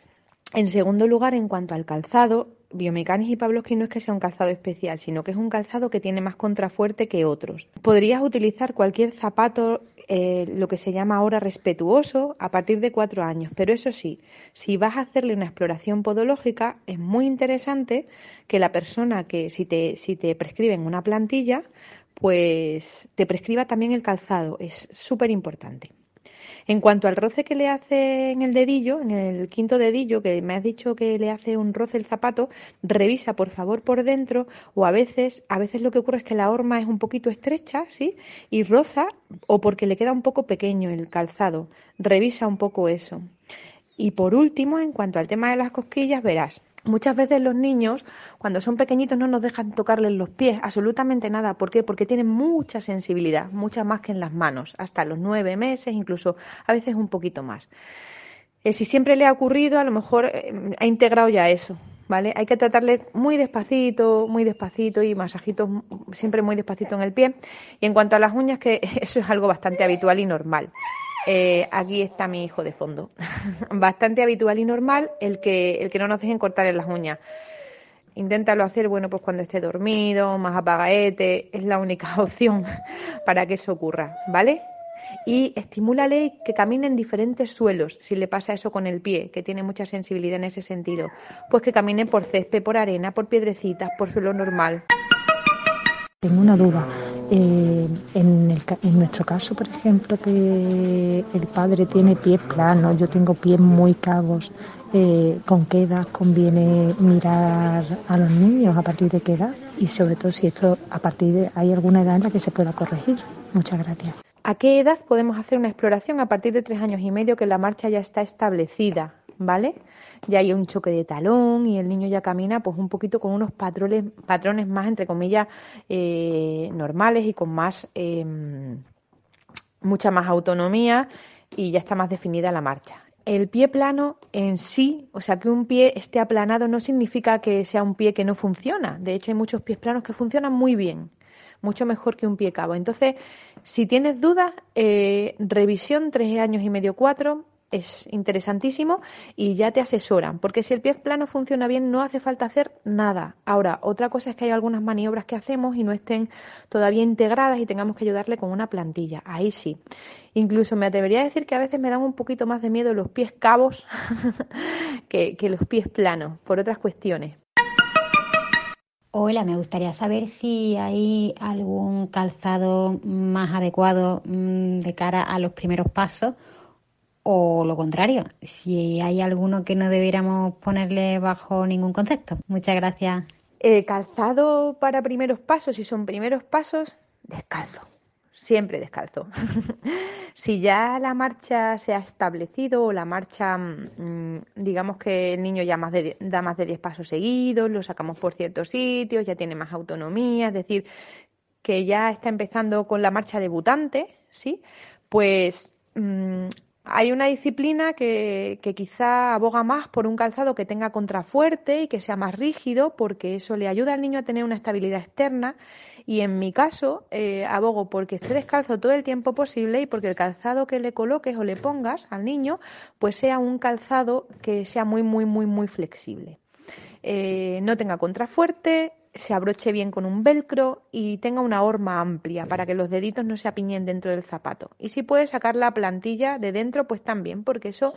En segundo lugar, en cuanto al calzado, Biomecanis y Pavlovsky no es que sea un calzado especial, sino que es un calzado que tiene más contrafuerte que otros. Podrías utilizar cualquier zapato, eh, lo que se llama ahora respetuoso, a partir de cuatro años. Pero eso sí, si vas a hacerle una exploración podológica, es muy interesante que la persona que si te, si te prescriben una plantilla, pues te prescriba también el calzado. Es súper importante. En cuanto al roce que le hace en el dedillo, en el quinto dedillo, que me has dicho que le hace un roce el zapato, revisa por favor por dentro o a veces, a veces lo que ocurre es que la horma es un poquito estrecha, ¿sí? Y roza o porque le queda un poco pequeño el calzado. Revisa un poco eso. Y por último, en cuanto al tema de las cosquillas, verás, Muchas veces los niños, cuando son pequeñitos, no nos dejan tocarles los pies, absolutamente nada. ¿Por qué? Porque tienen mucha sensibilidad, mucha más que en las manos, hasta los nueve meses, incluso a veces un poquito más. Eh, si siempre le ha ocurrido, a lo mejor eh, ha integrado ya eso, ¿vale? Hay que tratarle muy despacito, muy despacito y masajitos siempre muy despacito en el pie. Y en cuanto a las uñas, que eso es algo bastante habitual y normal. Eh, aquí está mi hijo de fondo. Bastante habitual y normal el que, el que no nos dejen cortar en las uñas. Inténtalo hacer, bueno, pues cuando esté dormido, más apagaete, es la única opción para que eso ocurra, ¿vale? Y estimúlale que camine en diferentes suelos, si le pasa eso con el pie, que tiene mucha sensibilidad en ese sentido. Pues que camine por césped, por arena, por piedrecitas, por suelo normal.
Tengo una duda. Eh, en, en, nuestro caso, por ejemplo, que el padre tiene pies planos, yo tengo pies muy cabos, eh, ¿con qué edad conviene mirar a los niños? ¿A partir de qué edad? Y sobre todo si esto a partir de hay alguna edad en la que se pueda corregir. Muchas gracias.
¿A qué edad podemos hacer una exploración? A partir de tres años y medio que la marcha ya está establecida, ¿vale? Ya hay un choque de talón y el niño ya camina pues un poquito con unos patrones, patrones más, entre comillas, eh, normales y con más, em, mucha más autonomía y ya está más definida la marcha. El pie plano en sí, o sea, que un pie esté aplanado no significa que sea un pie que no funciona. De hecho, hay muchos pies planos que funcionan muy bien mucho mejor que un pie cabo. Entonces, si tienes dudas, eh, revisión tres años y medio, cuatro, es interesantísimo y ya te asesoran, porque si el pie plano funciona bien no hace falta hacer nada. Ahora, otra cosa es que hay algunas maniobras que hacemos y no estén todavía integradas y tengamos que ayudarle con una plantilla. Ahí sí. Incluso me atrevería a decir que a veces me dan un poquito más de miedo los pies cabos que los pies planos, por otras cuestiones.
Hola, me gustaría saber si hay algún calzado más adecuado mm, de cara a los primeros pasos o lo contrario, si hay alguno que no debiéramos ponerle bajo ningún concepto. Muchas gracias.
Eh, calzado para primeros pasos, si son primeros pasos, descalzo siempre descalzo. si ya la marcha se ha establecido o la marcha, mm, digamos que el niño ya da más de 10 pasos seguidos, lo sacamos por ciertos sitios, ya tiene más autonomía, es decir, que ya está empezando con la marcha debutante, ¿sí? Pues mm, hay una disciplina que, quizá aboga más por un calzado que tenga contrafuerte y que sea más rígido, porque eso le ayuda al niño a tener una estabilidad externa y en mi caso, eh, abogo porque esté descalzo todo el tiempo posible y porque el calzado que le coloques o le pongas al niño, pues sea un calzado que sea muy, muy, muy, muy flexible. Eh, no tenga contrafuerte, se abroche bien con un velcro y tenga una horma amplia para que los deditos no se apiñen dentro del zapato. Y si puede sacar la plantilla de dentro, pues también, porque eso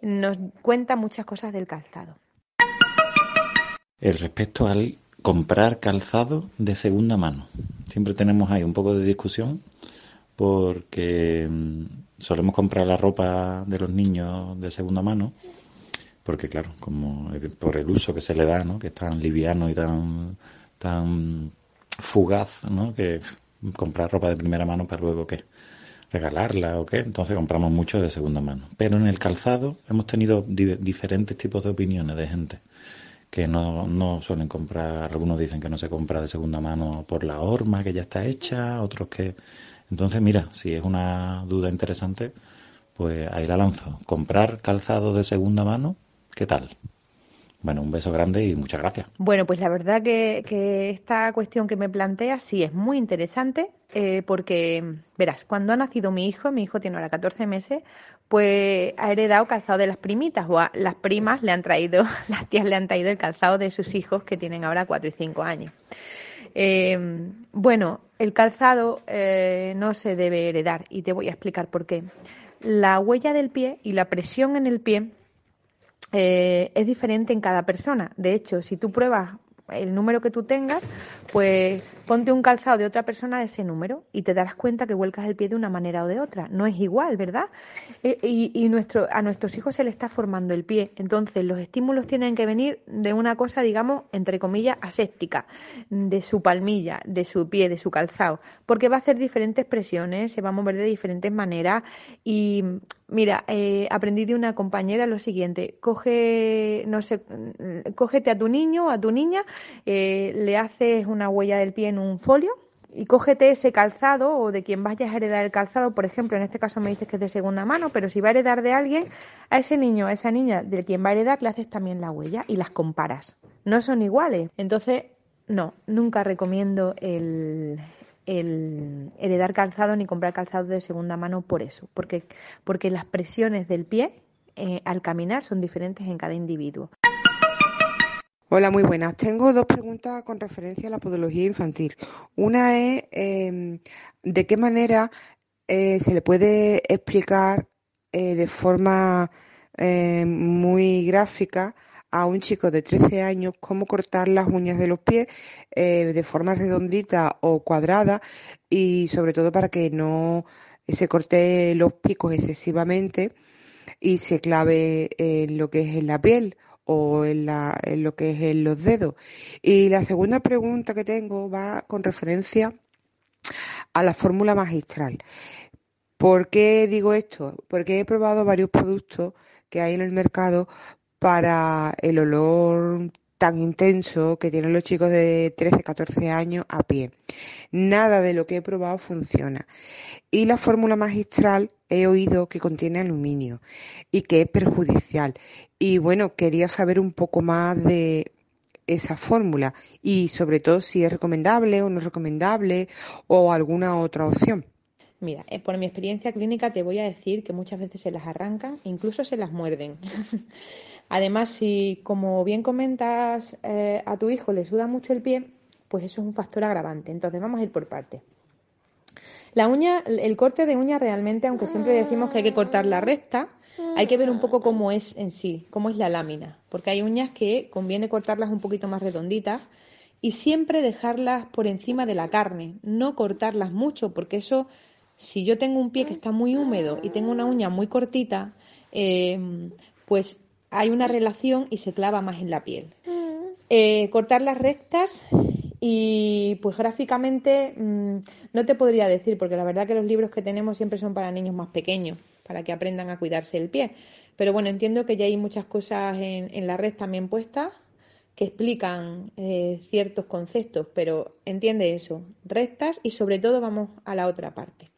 nos cuenta muchas cosas del calzado.
El respecto al comprar calzado de segunda mano. Siempre tenemos ahí un poco de discusión porque mm, solemos comprar la ropa de los niños de segunda mano porque claro, como por el uso que se le da, ¿no? Que es tan liviano y tan tan fugaz, ¿no? Que comprar ropa de primera mano para luego qué regalarla o qué, entonces compramos mucho de segunda mano. Pero en el calzado hemos tenido diferentes tipos de opiniones de gente que no, no suelen comprar, algunos dicen que no se compra de segunda mano por la horma que ya está hecha, otros que... Entonces, mira, si es una duda interesante, pues ahí la lanzo. Comprar calzado de segunda mano, ¿qué tal? Bueno, un beso grande y muchas gracias.
Bueno, pues la verdad que, que esta cuestión que me plantea sí es muy interesante eh, porque, verás, cuando ha nacido mi hijo, mi hijo tiene ahora 14 meses, pues ha heredado calzado de las primitas o las primas le han traído, las tías le han traído el calzado de sus hijos que tienen ahora 4 y 5 años. Eh, bueno, el calzado eh, no se debe heredar y te voy a explicar por qué. La huella del pie y la presión en el pie eh, es diferente en cada persona. De hecho, si tú pruebas el número que tú tengas, pues ponte un calzado de otra persona de ese número y te darás cuenta que vuelcas el pie de una manera o de otra. No es igual, ¿verdad? E, y, nuestro, a nuestros hijos se le está formando el pie. Entonces, los estímulos tienen que venir de una cosa, digamos, entre comillas, aséptica, de su palmilla, de su pie, de su calzado, porque va a hacer diferentes presiones, se va a mover de diferentes maneras y Mira, eh, aprendí de una compañera lo siguiente: coge, no sé, cógete a tu niño, a tu niña, eh, le haces una huella del pie en un folio y cógete ese calzado o de quien vayas a heredar el calzado, por ejemplo, en este caso me dices que es de segunda mano, pero si va a heredar de alguien, a ese niño, a esa niña de quien va a heredar, le haces también la huella y las comparas. No son iguales. Entonces, no, nunca recomiendo el, el heredar calzado ni comprar calzado de segunda mano por eso, porque, porque las presiones del pie eh, al caminar son diferentes en cada individuo.
Hola, muy buenas. Tengo dos preguntas con referencia a la podología infantil. Una es em, de qué manera eh, se le puede explicar eh, de forma muy gráfica a un chico de 13 años cómo cortar las uñas de los pies eh, de forma redondita o cuadrada y sobre todo para que no se corte los picos excesivamente y se clave en lo que es en la piel o en, la, en lo que es en los dedos. Y la segunda pregunta que tengo va con referencia a la fórmula magistral. ¿Por qué digo esto? Porque he probado varios productos que hay en el mercado para el olor tan intenso que tienen los chicos de 13, 14 años a pie. Nada de lo que he probado funciona. Y la fórmula magistral he oído que contiene aluminio y que es perjudicial. Y bueno, quería saber un poco más de esa fórmula y sobre todo si es recomendable o no recomendable o alguna otra opción.
Mira, eh, por mi experiencia clínica te voy a decir que muchas veces se las arrancan, incluso se las muerden. Además, si como bien comentas eh, a tu hijo le suda mucho el pie, pues eso es un factor agravante. Entonces vamos a ir por partes. La uña, el corte de uña realmente, aunque siempre decimos que hay que cortar la recta, hay que ver un poco cómo es en sí, cómo es la lámina, porque hay uñas que conviene cortarlas un poquito más redonditas y siempre dejarlas por encima de la carne, no cortarlas mucho, porque eso si yo tengo un pie que está muy húmedo y tengo una uña muy cortita, eh, pues hay una relación y se clava más en la piel. Eh, cortar las rectas y pues gráficamente mm, no te podría decir, porque la verdad que los libros que tenemos siempre son para niños más pequeños, para que aprendan a cuidarse el pie. Pero bueno, entiendo que ya hay muchas cosas en, la red también puestas que explican eh, ciertos conceptos, pero entiende eso, rectas y sobre todo vamos a la otra parte.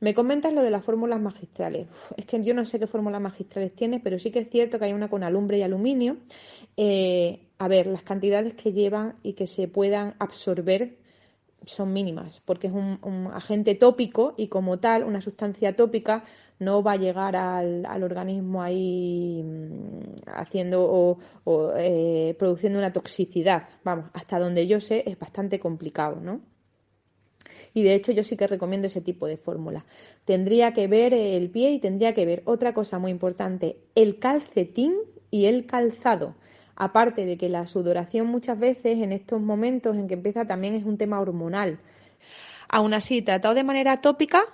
Me comentas lo de las fórmulas magistrales. es que yo no sé qué fórmulas magistrales tiene, pero sí que es cierto que hay una con alumbre y aluminio. Eh, a ver, las cantidades que llevan y que se puedan absorber son mínimas, porque es un, agente tópico y como tal, una sustancia tópica no va a llegar al, organismo ahí mm, haciendo o, eh, produciendo una toxicidad. Vamos, hasta donde yo sé es bastante complicado, ¿no? Y de hecho yo sí que recomiendo ese tipo de fórmula. Tendría que ver el pie y tendría que ver otra cosa muy importante, el calcetín y el calzado. Aparte de que la sudoración muchas veces en estos momentos en que empieza también es un tema hormonal. Aún así, tratado de manera tópica,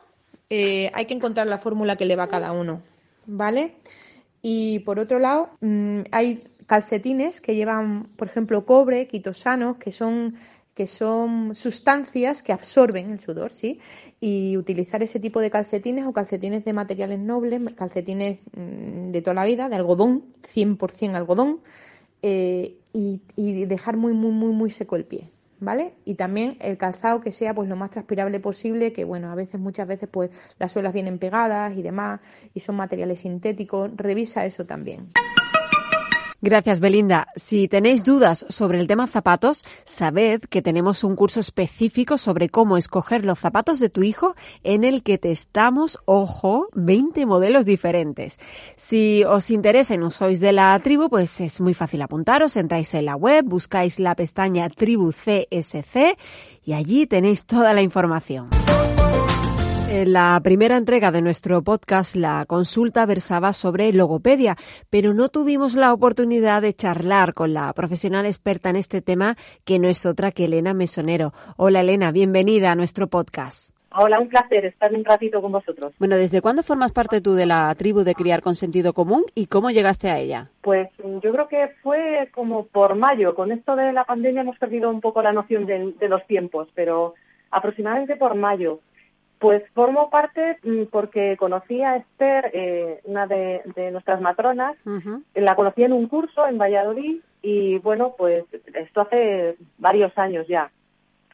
eh, hay que encontrar la fórmula que le va a cada uno, ¿vale? Y por otro lado, mm, hay calcetines que llevan, por ejemplo, cobre, quitosanos, que son que son sustancias que absorben el sudor, ¿sí? Y utilizar ese tipo de calcetines o calcetines de materiales nobles, calcetines mm, de toda la vida, de algodón, 100% algodón, eh, y, dejar muy, muy, muy, muy seco el pie, ¿vale? Y también el calzado que sea pues lo más transpirable posible, que bueno, a veces, muchas veces pues las suelas vienen pegadas y demás, y son materiales sintéticos, revisa eso también.
Gracias, Belinda. Si tenéis dudas sobre el tema zapatos, sabed que tenemos un curso específico sobre cómo escoger los zapatos de tu hijo en el que testamos, ojo, 20 modelos diferentes. Si os interesa y no sois de la tribu, pues es muy fácil apuntaros. Entráis en la web, buscáis la pestaña Tribu CSC y allí tenéis toda la información. En la primera entrega de nuestro podcast, la consulta versaba sobre logopedia, pero no tuvimos la oportunidad de charlar con la profesional experta en este tema, que no es otra que Elena Mesonero. Hola Elena, bienvenida a nuestro podcast.
Hola, un placer estar un ratito con vosotros.
Bueno, ¿desde cuándo formas parte tú de la tribu de Criar con Sentido Común y cómo llegaste a ella?
Pues yo creo que fue como por mayo. Con esto de la pandemia hemos perdido un poco la noción de, de los tiempos, pero aproximadamente por mayo. Pues formo parte mm, porque conocí a Esther, eh, una de, nuestras matronas, la conocí en un curso en Valladolid y bueno, pues esto hace varios años ya.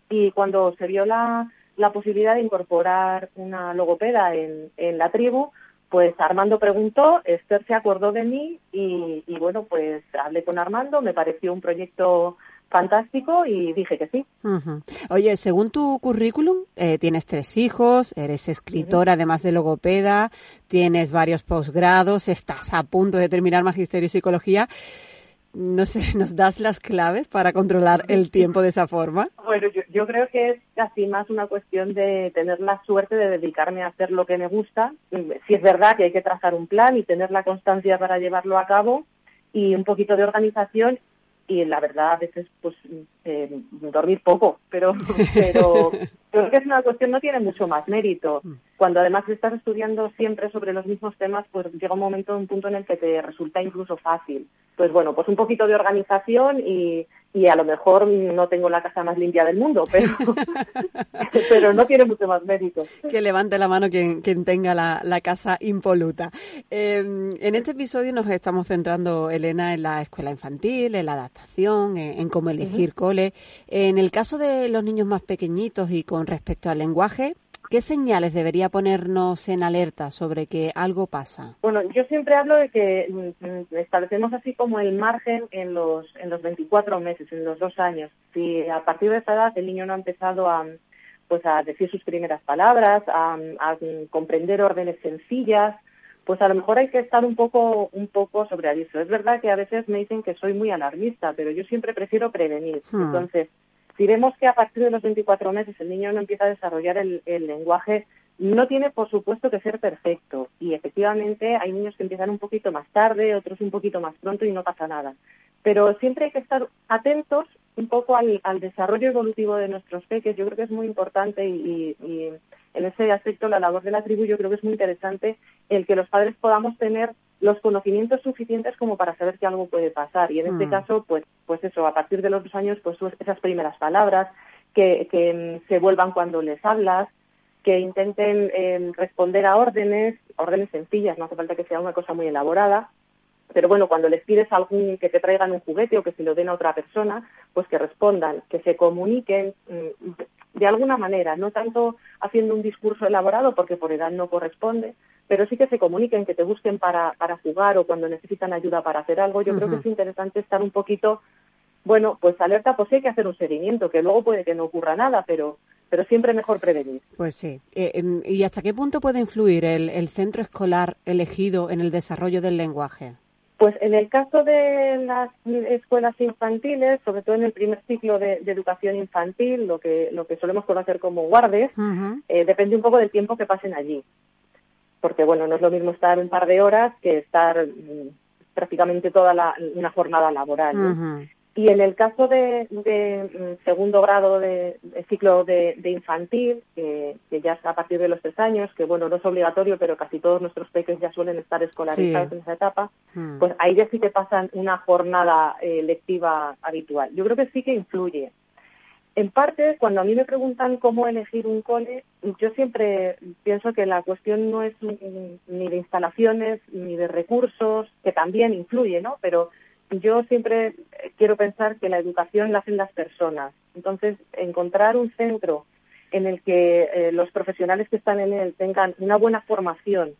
Y cuando se vio la, posibilidad de incorporar una logopeda en, la tribu, pues Armando preguntó, Esther se acordó de mí y, y bueno, pues hablé con Armando, me pareció un proyecto fantástico y dije que sí.
Oye, según tu currículum, eh, tienes tres hijos, eres escritora además de logopeda, tienes varios posgrados, estás a punto de terminar magisterio y psicología. No sé, ¿nos das las claves para controlar el tiempo de esa forma?
Bueno, yo, yo creo que es casi más una cuestión de tener la suerte de dedicarme a hacer lo que me gusta. Si es verdad que hay que trazar un plan y tener la constancia para llevarlo a cabo, y un poquito de organización y la verdad a veces pues eh, dormir poco, pero, pero creo que es una cuestión, no tiene mucho más mérito. Cuando además estás estudiando siempre sobre los mismos temas, pues llega un momento, un punto en el que te resulta incluso fácil. Pues bueno, pues un poquito de organización y, y a lo mejor no tengo la casa más limpia del mundo, pero, pero no tiene mucho más mérito.
Que levante la mano quien, quien tenga la, la casa impoluta. Eh, en este episodio nos estamos centrando, Elena, en la escuela infantil, en la adaptación, en, cómo elegir cole. En el caso de los niños más pequeñitos y con respecto al lenguaje, ¿Qué señales debería ponernos en alerta sobre que algo pasa?
Bueno, yo siempre hablo de que mm, establecemos así como el margen en los, en los 24 meses, en los dos años. Si a partir de esa edad el niño no ha empezado a, pues a decir sus primeras palabras, a, comprender órdenes sencillas, pues a lo mejor hay que estar un poco, un poco sobre aviso. Es verdad que a veces me dicen que soy muy alarmista, pero yo siempre prefiero prevenir. Hmm. Entonces, si vemos que a partir de los 24 meses el niño no empieza a desarrollar el, lenguaje, no tiene, por supuesto, que ser perfecto. Y efectivamente hay niños que empiezan un poquito más tarde, otros un poquito más pronto y no pasa nada. Pero siempre hay que estar atentos un poco al, desarrollo evolutivo de nuestros peques. Yo creo que es muy importante y, en ese aspecto la labor de la tribu yo creo que es muy interesante el que los padres podamos tener los conocimientos suficientes como para saber que algo puede pasar. Y en este hmm. caso, pues, pues eso, a partir de los dos años, pues esas primeras palabras, que, que mm, se vuelvan cuando les hablas, que intenten em, responder a órdenes, órdenes sencillas, no hace falta que sea una cosa muy elaborada, pero bueno, cuando les pides algún que te traigan un juguete o que se lo den a otra persona, pues que respondan, que se comuniquen mm, de alguna manera, no tanto haciendo un discurso elaborado porque por edad no corresponde, pero sí que se comuniquen, que te busquen para, para jugar o cuando necesitan ayuda para hacer algo. Yo creo que es interesante estar un poquito, bueno, pues alerta, pues hay que hacer un seguimiento, que luego puede que no ocurra nada, pero pero siempre mejor prevenir.
Pues sí. Eh, em, ¿Y hasta qué punto puede influir el, el centro escolar elegido en el desarrollo del lenguaje?
Pues en el caso de las escuelas infantiles, sobre todo en el primer ciclo de, educación infantil, lo que, lo que solemos conocer como guardes, eh, depende un poco del tiempo que pasen allí. Porque, bueno, no es lo mismo estar un par de horas que estar mm, prácticamente toda la, una jornada laboral. Y en el caso de, mm, segundo grado de, ciclo de, infantil, que, ya está a partir de los tres años, que bueno, no es obligatorio, pero casi todos nuestros peques ya suelen estar escolarizados en esa etapa, hmm. pues ahí ya sí que pasan una jornada eh, lectiva habitual. Yo creo que sí que influye. En parte, cuando a mí me preguntan cómo elegir un cole, yo siempre pienso que la cuestión no es ni de instalaciones ni de recursos, que también influye, ¿no? Pero yo siempre quiero pensar que la educación la hacen las personas. Entonces, encontrar un centro en el que eh, los profesionales que están en él tengan una buena formación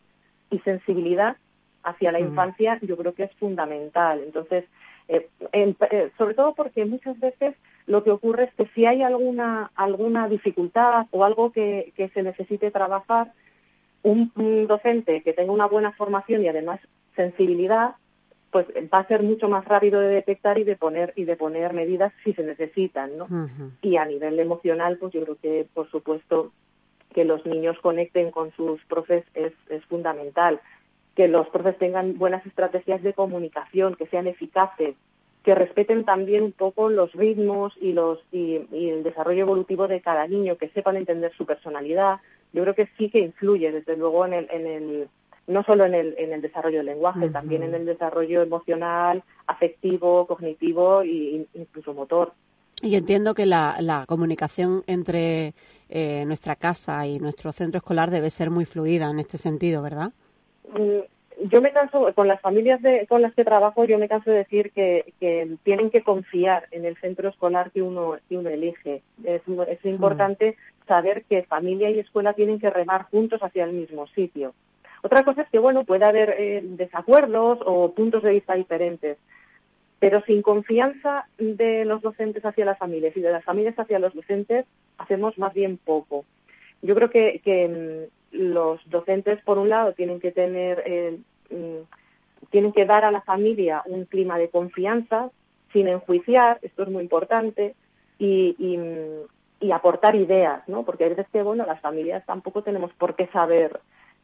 y sensibilidad hacia la infancia, yo creo que es fundamental. Entonces, eh, eh, sobre todo porque muchas veces lo que ocurre es que si hay alguna, alguna dificultad o algo que, que se necesite trabajar, un docente que tenga una buena formación y además sensibilidad pues va a ser mucho más rápido de detectar y de poner y de poner medidas si se necesitan, ¿no? Y a nivel emocional, pues yo creo que por supuesto que los niños conecten con sus profes es, es fundamental, que los profes tengan buenas estrategias de comunicación, que sean eficaces, que respeten también un poco los ritmos y los y, y el desarrollo evolutivo de cada niño, que sepan entender su personalidad. Yo creo que sí que influye desde luego en el, en el no solo en el, en el desarrollo del lenguaje, también en el desarrollo emocional, afectivo, cognitivo e incluso motor.
Y entiendo que la, la comunicación entre eh, nuestra casa y nuestro centro escolar debe ser muy fluida en este sentido, ¿verdad?
Mm, yo me canso, con las familias de, con las que trabajo, yo me canso de decir que, que tienen que confiar en el centro escolar que uno, que uno elige. Es, es importante saber que familia y escuela tienen que remar juntos hacia el mismo sitio. Otra cosa es que, bueno, puede haber eh, desacuerdos o puntos de vista diferentes, pero sin confianza de los docentes hacia las familias y de las familias hacia los docentes, hacemos más bien poco. Yo creo que, mm, los docentes, por un lado, tienen que tener, eh, mm, tienen que dar a la familia un clima de confianza, sin enjuiciar, esto es muy importante, y, y, mm, aportar ideas, ¿no? Porque a veces que, bueno, las familias tampoco tenemos por qué saber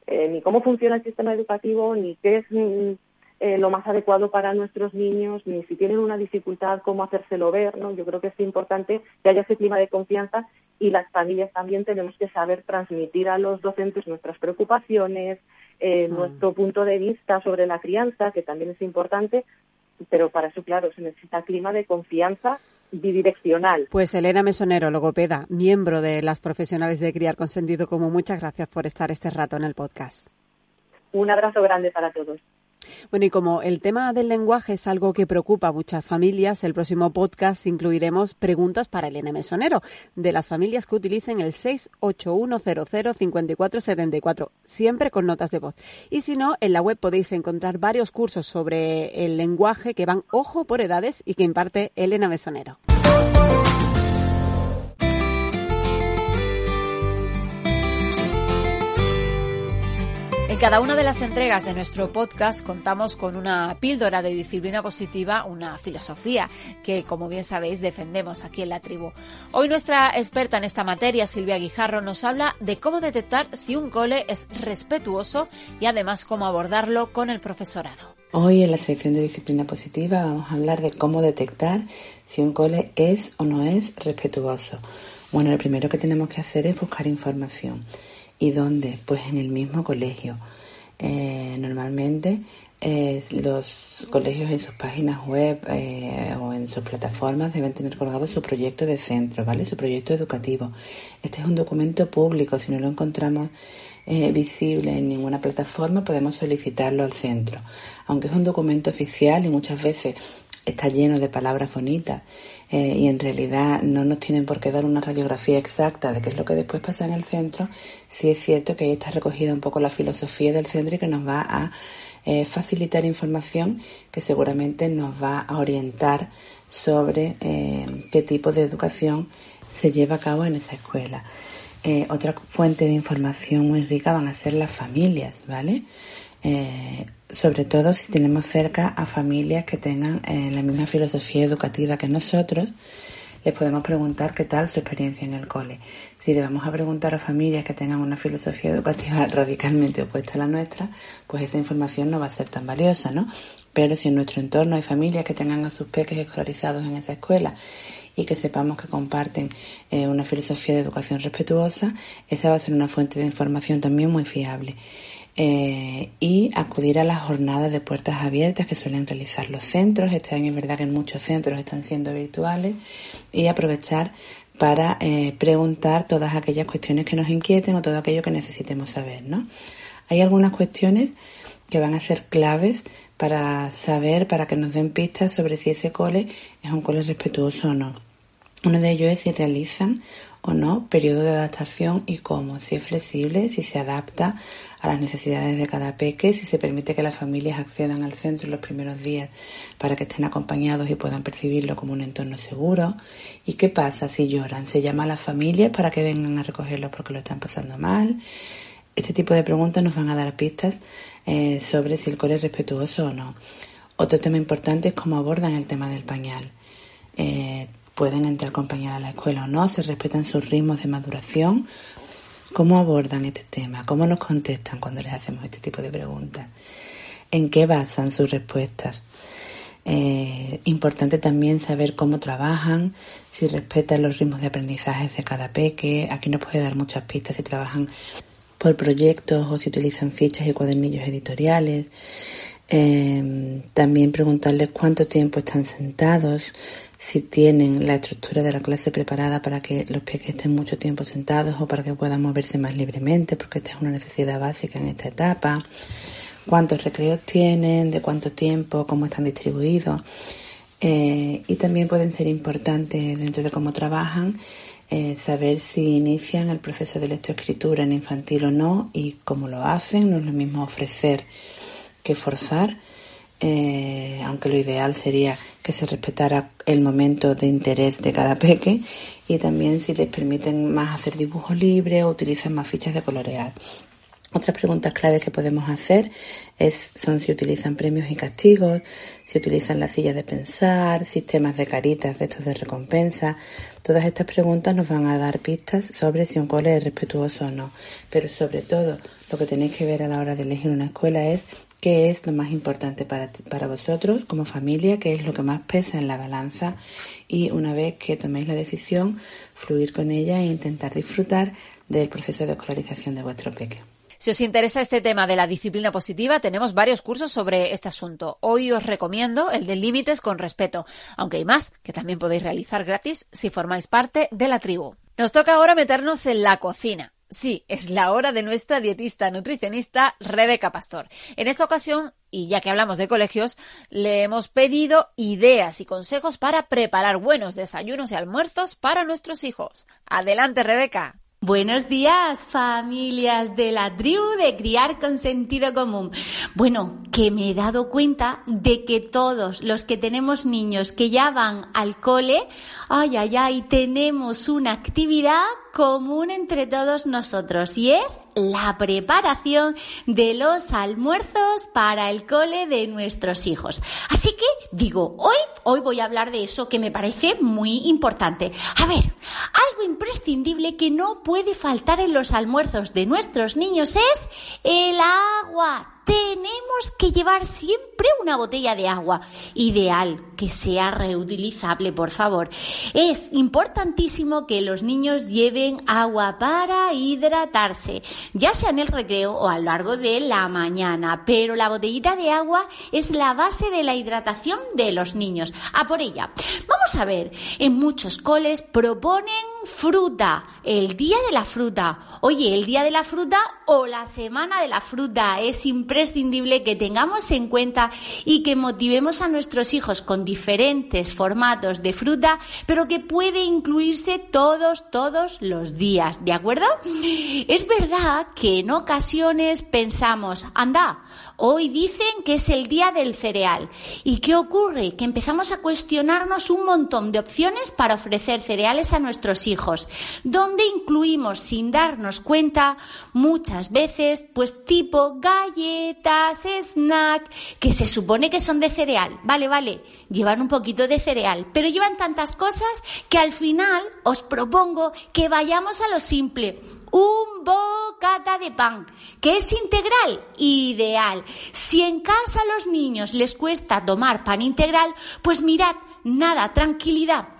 eh, ni cómo funciona el sistema educativo, ni qué es mm, eh, lo más adecuado para nuestros niños, ni si tienen una dificultad, cómo hacérselo ver, ¿no? Yo creo que es importante que haya ese clima de confianza y las familias también tenemos que saber transmitir a los docentes nuestras preocupaciones, eh, nuestro punto de vista sobre la crianza, que también es importante, pero para eso, claro, se necesita clima de confianza bidireccional.
Pues Elena Mesonero, logopeda, miembro de las profesionales de Criar con Sentido Como, muchas gracias por estar este rato en el podcast.
Un abrazo grande para todos.
Bueno, y como el tema del lenguaje es algo que preocupa a muchas familias, el próximo podcast incluiremos preguntas para Elena Mesonero, de las familias que utilicen el 681005474, siempre con notas de voz. Y si no, en la web podéis encontrar varios cursos sobre el lenguaje que van ojo por edades y que imparte Elena Mesonero.
Cada una de las entregas de nuestro podcast contamos con una píldora de disciplina positiva, una filosofía que, como bien sabéis, defendemos aquí en la tribu. Hoy nuestra experta en esta materia, Silvia Guijarro, nos habla de cómo detectar si un cole es respetuoso y además cómo abordarlo con el profesorado.
Hoy en la sección de disciplina positiva vamos a hablar de cómo detectar si un cole es o no es respetuoso. Bueno, lo primero que tenemos que hacer es buscar información. ¿Y dónde? Pues en el mismo colegio. Eh, normalmente eh, los colegios en sus páginas web eh, o en sus plataformas deben tener colgado su proyecto de centro, ¿vale? Su proyecto educativo. Este es un documento público, si no lo encontramos visible en ninguna plataforma podemos solicitarlo al centro. Aunque es un documento oficial y muchas veces está lleno de palabras bonitas eh, y en realidad no nos tienen por qué dar una radiografía exacta de qué es lo que después pasa en el centro, sí es cierto que ahí está recogida un poco la filosofía del centro y que nos va a eh, facilitar información que seguramente nos va a orientar sobre eh, qué tipo de educación se lleva a cabo en esa escuela. otra fuente de información muy rica van a ser las familias, ¿vale? Sobre todo si tenemos cerca a familias que tengan eh, la misma filosofía educativa que nosotros, les podemos preguntar qué tal su experiencia en el cole. Si le vamos a preguntar a familias que tengan una filosofía educativa radicalmente opuesta a la nuestra, pues esa información no va a ser tan valiosa, ¿no? Pero si en nuestro entorno hay familias que tengan a sus peques escolarizados en esa escuela y que sepamos que comparten eh, una filosofía de educación respetuosa, esa va a ser una fuente de información también muy fiable. Eh, y acudir a las jornadas de puertas abiertas que suelen realizar los centros. Este año es verdad que en muchos centros están siendo virtuales y aprovechar para eh, preguntar todas aquellas cuestiones que nos inquieten o todo aquello que necesitemos saber, ¿no? Hay algunas cuestiones que van a ser claves para saber, para que nos den pistas sobre si ese cole es un cole respetuoso o no. Uno de ellos es si realizan o no periodo de adaptación y cómo, si es flexible, si se adapta a las necesidades de cada peque, si se permite que las familias accedan al centro en los primeros días para que estén acompañados y puedan percibirlo como un entorno seguro. ¿Y qué pasa si lloran? ¿Se llama a las familias para que vengan a recogerlos porque lo están pasando mal? Este tipo de preguntas nos van a dar pistas eh, sobre si el cole es respetuoso o no. Otro tema importante es cómo abordan el tema del pañal. Eh, pueden entrar acompañadas a la escuela o no, se respetan sus ritmos de maduración. ¿Cómo abordan este tema? ¿Cómo nos contestan cuando les hacemos este tipo de preguntas? ¿En qué basan sus respuestas? Eh, importante también saber cómo trabajan, si respetan los ritmos de aprendizaje de cada peque. Aquí nos puede dar muchas pistas si trabajan por proyectos o si utilizan fichas y cuadernillos editoriales. Eh, también preguntarles cuánto tiempo están sentados, si tienen la estructura de la clase preparada para que los peques estén mucho tiempo sentados o para que puedan moverse más libremente, porque esta es una necesidad básica en esta etapa, cuántos recreos tienen, de cuánto tiempo, cómo están distribuidos. Eh, y también pueden ser importantes dentro de cómo trabajan eh, saber si inician el proceso de lectoescritura en infantil o no y cómo lo hacen. No es lo mismo ofrecer que forzar. Eh, aunque lo ideal sería que se respetara el momento de interés de cada peque y también si les permiten más hacer dibujo libre o utilizan más fichas de colorear. Otras preguntas claves que podemos hacer es, son si utilizan premios y castigos, si utilizan la silla de pensar, sistemas de caritas, estos de recompensa. Todas estas preguntas nos van a dar pistas sobre si un cole es respetuoso o no. Pero sobre todo, lo que tenéis que ver a la hora de elegir una escuela es qué es lo más importante para, para vosotros como familia, qué es lo que más pesa en la balanza y una vez que toméis la decisión, fluir con ella e intentar disfrutar del proceso de escolarización de vuestro pequeño.
Si os interesa este tema de la disciplina positiva, tenemos varios cursos sobre este asunto. Hoy os recomiendo el de límites con respeto, aunque hay más que también podéis realizar gratis si formáis parte de la tribu. Nos toca ahora meternos en la cocina. Sí, es la hora de nuestra dietista nutricionista Rebeca Pastor. En esta ocasión, y ya que hablamos de colegios, le hemos pedido ideas y consejos para preparar buenos desayunos y almuerzos para nuestros hijos. Adelante, Rebeca.
Buenos días, familias de la tribu de criar con sentido común. Bueno, que me he dado cuenta de que todos los que tenemos niños que ya van al cole, ay, ay, ay, tenemos una actividad común entre todos nosotros y es la preparación de los almuerzos para el cole de nuestros hijos. Así que digo, hoy, hoy voy a hablar de eso que me parece muy importante. A ver, algo imprescindible que no puede faltar en los almuerzos de nuestros niños es el agua tenemos que llevar siempre una botella de agua. Ideal, que sea reutilizable, por favor. Es importantísimo que los niños lleven agua para hidratarse, ya sea en el recreo o a lo largo de la mañana. Pero la botellita de agua es la base de la hidratación de los niños. A por ella. Vamos a ver, en muchos coles proponen fruta, el día de la fruta. Oye, el día de la fruta o la semana de la fruta es imprescindible que tengamos en cuenta y que motivemos a nuestros hijos con diferentes formatos de fruta, pero que puede incluirse todos, todos los días, ¿de acuerdo? Es verdad que en ocasiones pensamos, anda, Hoy dicen que es el día del cereal. ¿Y qué ocurre? Que empezamos a cuestionarnos un montón de opciones para ofrecer cereales a nuestros hijos, donde incluimos sin darnos cuenta muchas veces pues tipo galletas, snack, que se supone que son de cereal. Vale, vale, llevan un poquito de cereal, pero llevan tantas cosas que al final os propongo que vayamos a lo simple un bocata de pan, que es integral, ideal. Si en casa a los niños les cuesta tomar pan integral, pues mirad, nada, tranquilidad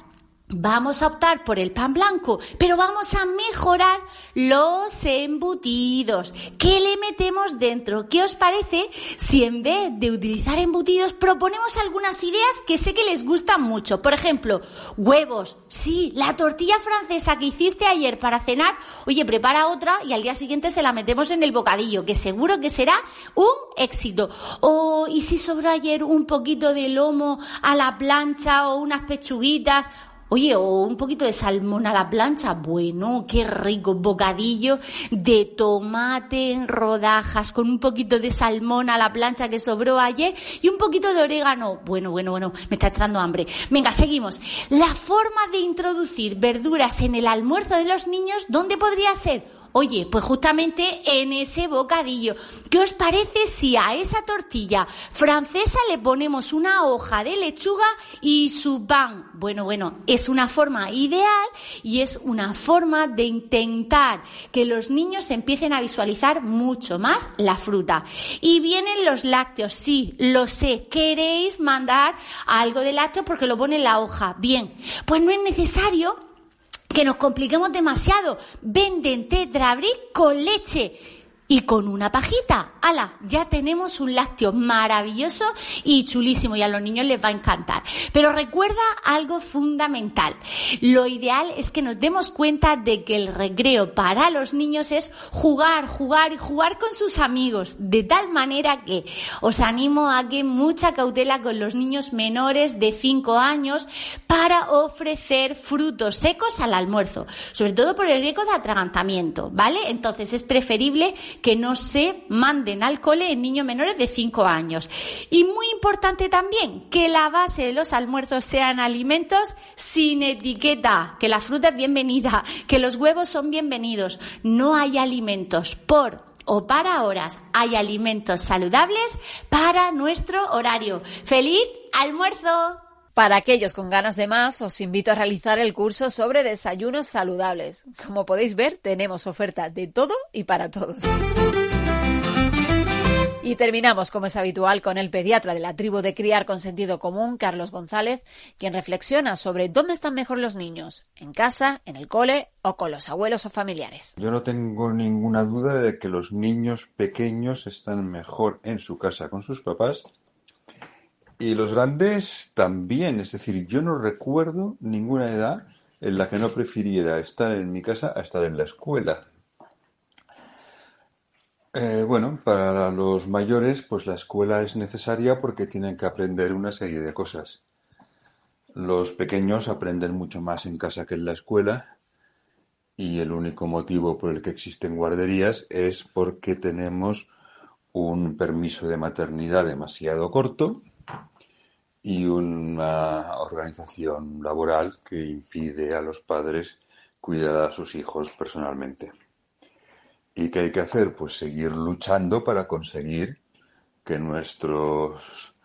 Vamos a optar por el pan blanco, pero vamos a mejorar los embutidos. ¿Qué le metemos dentro? ¿Qué os parece si en vez de utilizar embutidos proponemos algunas ideas que sé que les gustan mucho? Por ejemplo, huevos. Sí, la tortilla francesa que hiciste ayer para cenar, oye, prepara otra y al día siguiente se la metemos en el bocadillo, que seguro que será un éxito. O, ¿y si sobró ayer un poquito de lomo a la plancha o unas pechuguitas? Oye, o un poquito de salmón a la plancha. Bueno, qué rico. Bocadillo de tomate en rodajas con un poquito de salmón a la plancha que sobró ayer y un poquito de orégano. Bueno, bueno, bueno, me está entrando hambre. Venga, seguimos. La forma de introducir verduras en el almuerzo de los niños, ¿dónde podría ser? Oye, pues justamente en ese bocadillo. ¿Qué os parece si a esa tortilla francesa le ponemos una hoja de lechuga y su pan? Bueno, bueno, es una forma ideal y es una forma de intentar que los niños empiecen a visualizar mucho más la fruta. Y vienen los lácteos, sí, lo sé, queréis mandar algo de lácteo porque lo pone en la hoja. Bien, pues no es necesario que nos compliquemos demasiado. Venden tetrabric con leche y con una pajita. ¡Hala! Ya tenemos un lácteo maravilloso y chulísimo y a los niños les va a encantar. Pero recuerda algo fundamental. Lo ideal es que nos demos cuenta de que el recreo para los niños es jugar, jugar y jugar con sus amigos. De tal manera que os animo a que mucha cautela con los niños menores de 5 años para ofrecer frutos secos al almuerzo. Sobre todo por el riesgo de atragantamiento, ¿vale? Entonces es preferible que no se manden al cole en niños menores de 5 años. Y muy importante también que la base de los almuerzos sean alimentos sin etiqueta, que la fruta es bienvenida, que los huevos son bienvenidos. No hay alimentos por o para horas, hay alimentos saludables para nuestro horario. ¡Feliz almuerzo!
Para aquellos con ganas de más, os invito a realizar el curso sobre desayunos saludables. Como podéis ver, tenemos oferta de todo y para todos. Y terminamos, como es habitual, con el pediatra de la tribu de Criar con Sentido Común, Carlos González, quien reflexiona sobre dónde están mejor los niños, en casa, en el cole o con los abuelos o familiares.
Yo no tengo ninguna duda de que los niños pequeños están mejor en su casa con sus papás y los grandes también. Es decir, yo no recuerdo ninguna edad en la que no prefiriera estar en mi casa a estar en la escuela. Eh, bueno, para los mayores, pues la escuela es necesaria porque tienen que aprender una serie de cosas. Los pequeños aprenden mucho más en casa que en la escuela y el único motivo por el que existen guarderías es porque tenemos un permiso de maternidad demasiado corto y una organización laboral que impide a los padres cuidar a sus hijos personalmente. ¿Y qué hay que hacer? Pues seguir luchando para conseguir que nuestros,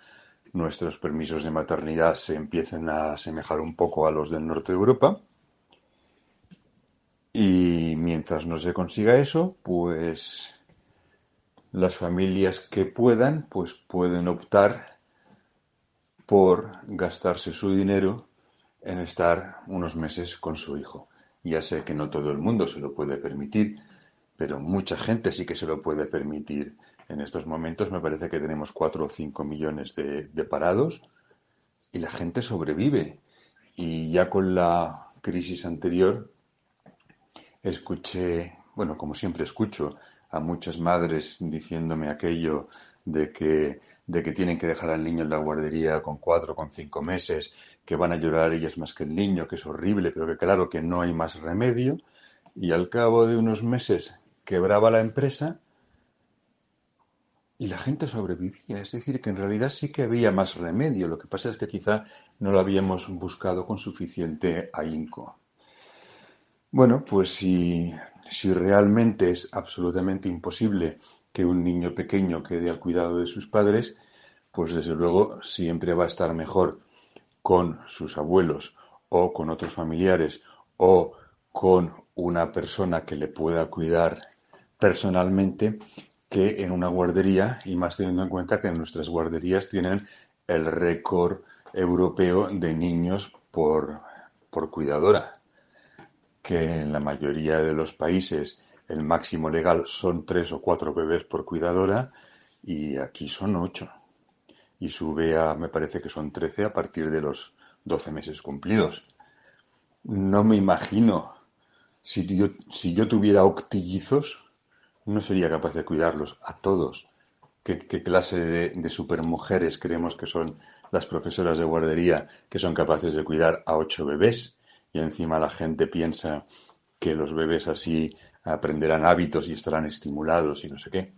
nuestros permisos de maternidad se empiecen a asemejar un poco a los del norte de Europa. Y mientras no se consiga eso, pues las familias que puedan, pues pueden optar por gastarse su dinero en estar unos meses con su hijo. Ya sé que no todo el mundo se lo puede permitir, pero mucha gente sí que se lo puede permitir. En estos momentos me parece que tenemos cuatro o cinco millones de, parados y la gente sobrevive. Y ya con la crisis anterior escuché, bueno, como siempre escucho a muchas madres diciéndome aquello de que, de que tienen que dejar al niño en la guardería con cuatro, con cinco meses, que van a llorar ellas más que el niño, que es horrible, pero que claro que no hay más remedio. Y al cabo de unos meses quebraba la empresa y la gente sobrevivía. Es decir, que en realidad sí que había más remedio. Lo que pasa es que quizá no lo habíamos buscado con suficiente ahínco. Bueno, pues si, si realmente es absolutamente imposible que un niño pequeño quede al cuidado de sus padres, pues desde luego siempre va a estar mejor con sus abuelos o con otros familiares o con una persona que le pueda cuidar personalmente que en una guardería y más teniendo en cuenta que nuestras guarderías tienen el récord europeo de niños por, por cuidadora, que en la mayoría de los países el máximo legal son tres o cuatro bebés por cuidadora y aquí son ocho. Y sube a, me parece que son trece a partir de los doce meses cumplidos. No me imagino si yo, si yo tuviera octillizos, no sería capaz de cuidarlos a todos. ¿Qué, clase de, de, supermujeres creemos que son las profesoras de guardería que son capaces de cuidar a ocho bebés? Y encima la gente piensa que los bebés así aprenderán hábitos y estarán estimulados y no sé qué.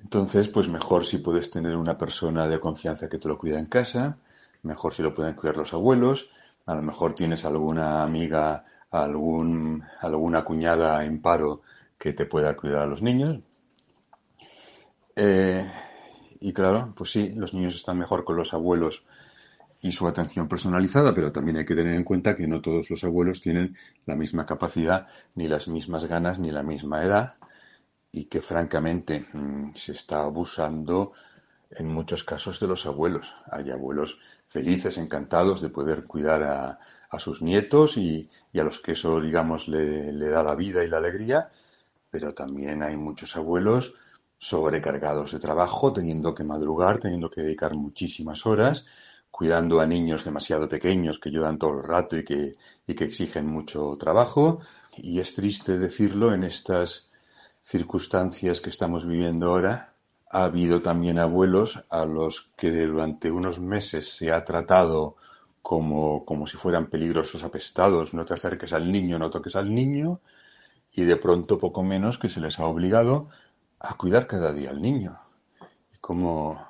Entonces, pues mejor si puedes tener una persona de confianza que te lo cuida en casa, mejor si lo pueden cuidar los abuelos, a lo mejor tienes alguna amiga, algún, alguna cuñada en paro que te pueda cuidar a los niños. Eh, y claro, pues sí, los niños están mejor con los abuelos y su atención personalizada, pero también hay que tener en cuenta que no todos los abuelos tienen la misma capacidad, ni las mismas ganas, ni la misma edad, y que francamente mm, se está abusando en muchos casos de los abuelos. Hay abuelos felices, encantados de poder cuidar a, sus nietos y, a los que eso, digamos, le, le da la vida y la alegría, pero también hay muchos abuelos sobrecargados de trabajo, teniendo que madrugar, teniendo que dedicar muchísimas horas, cuidando a niños demasiado pequeños que ayudan todo el rato y que, y que exigen mucho trabajo. Y es triste decirlo en estas circunstancias que estamos viviendo ahora. Ha habido también abuelos a los que durante unos meses se ha tratado como, como si fueran peligrosos apestados. No te acerques al niño, no toques al niño y de pronto poco menos que se les ha obligado a cuidar cada día al niño. ¿Cómo,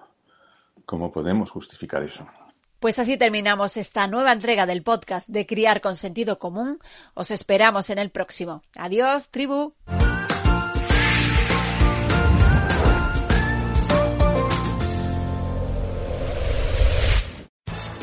cómo podemos justificar eso?
Pues así terminamos esta nueva entrega del podcast de Criar con Sentido Común. Os esperamos en el próximo. Adiós, tribu.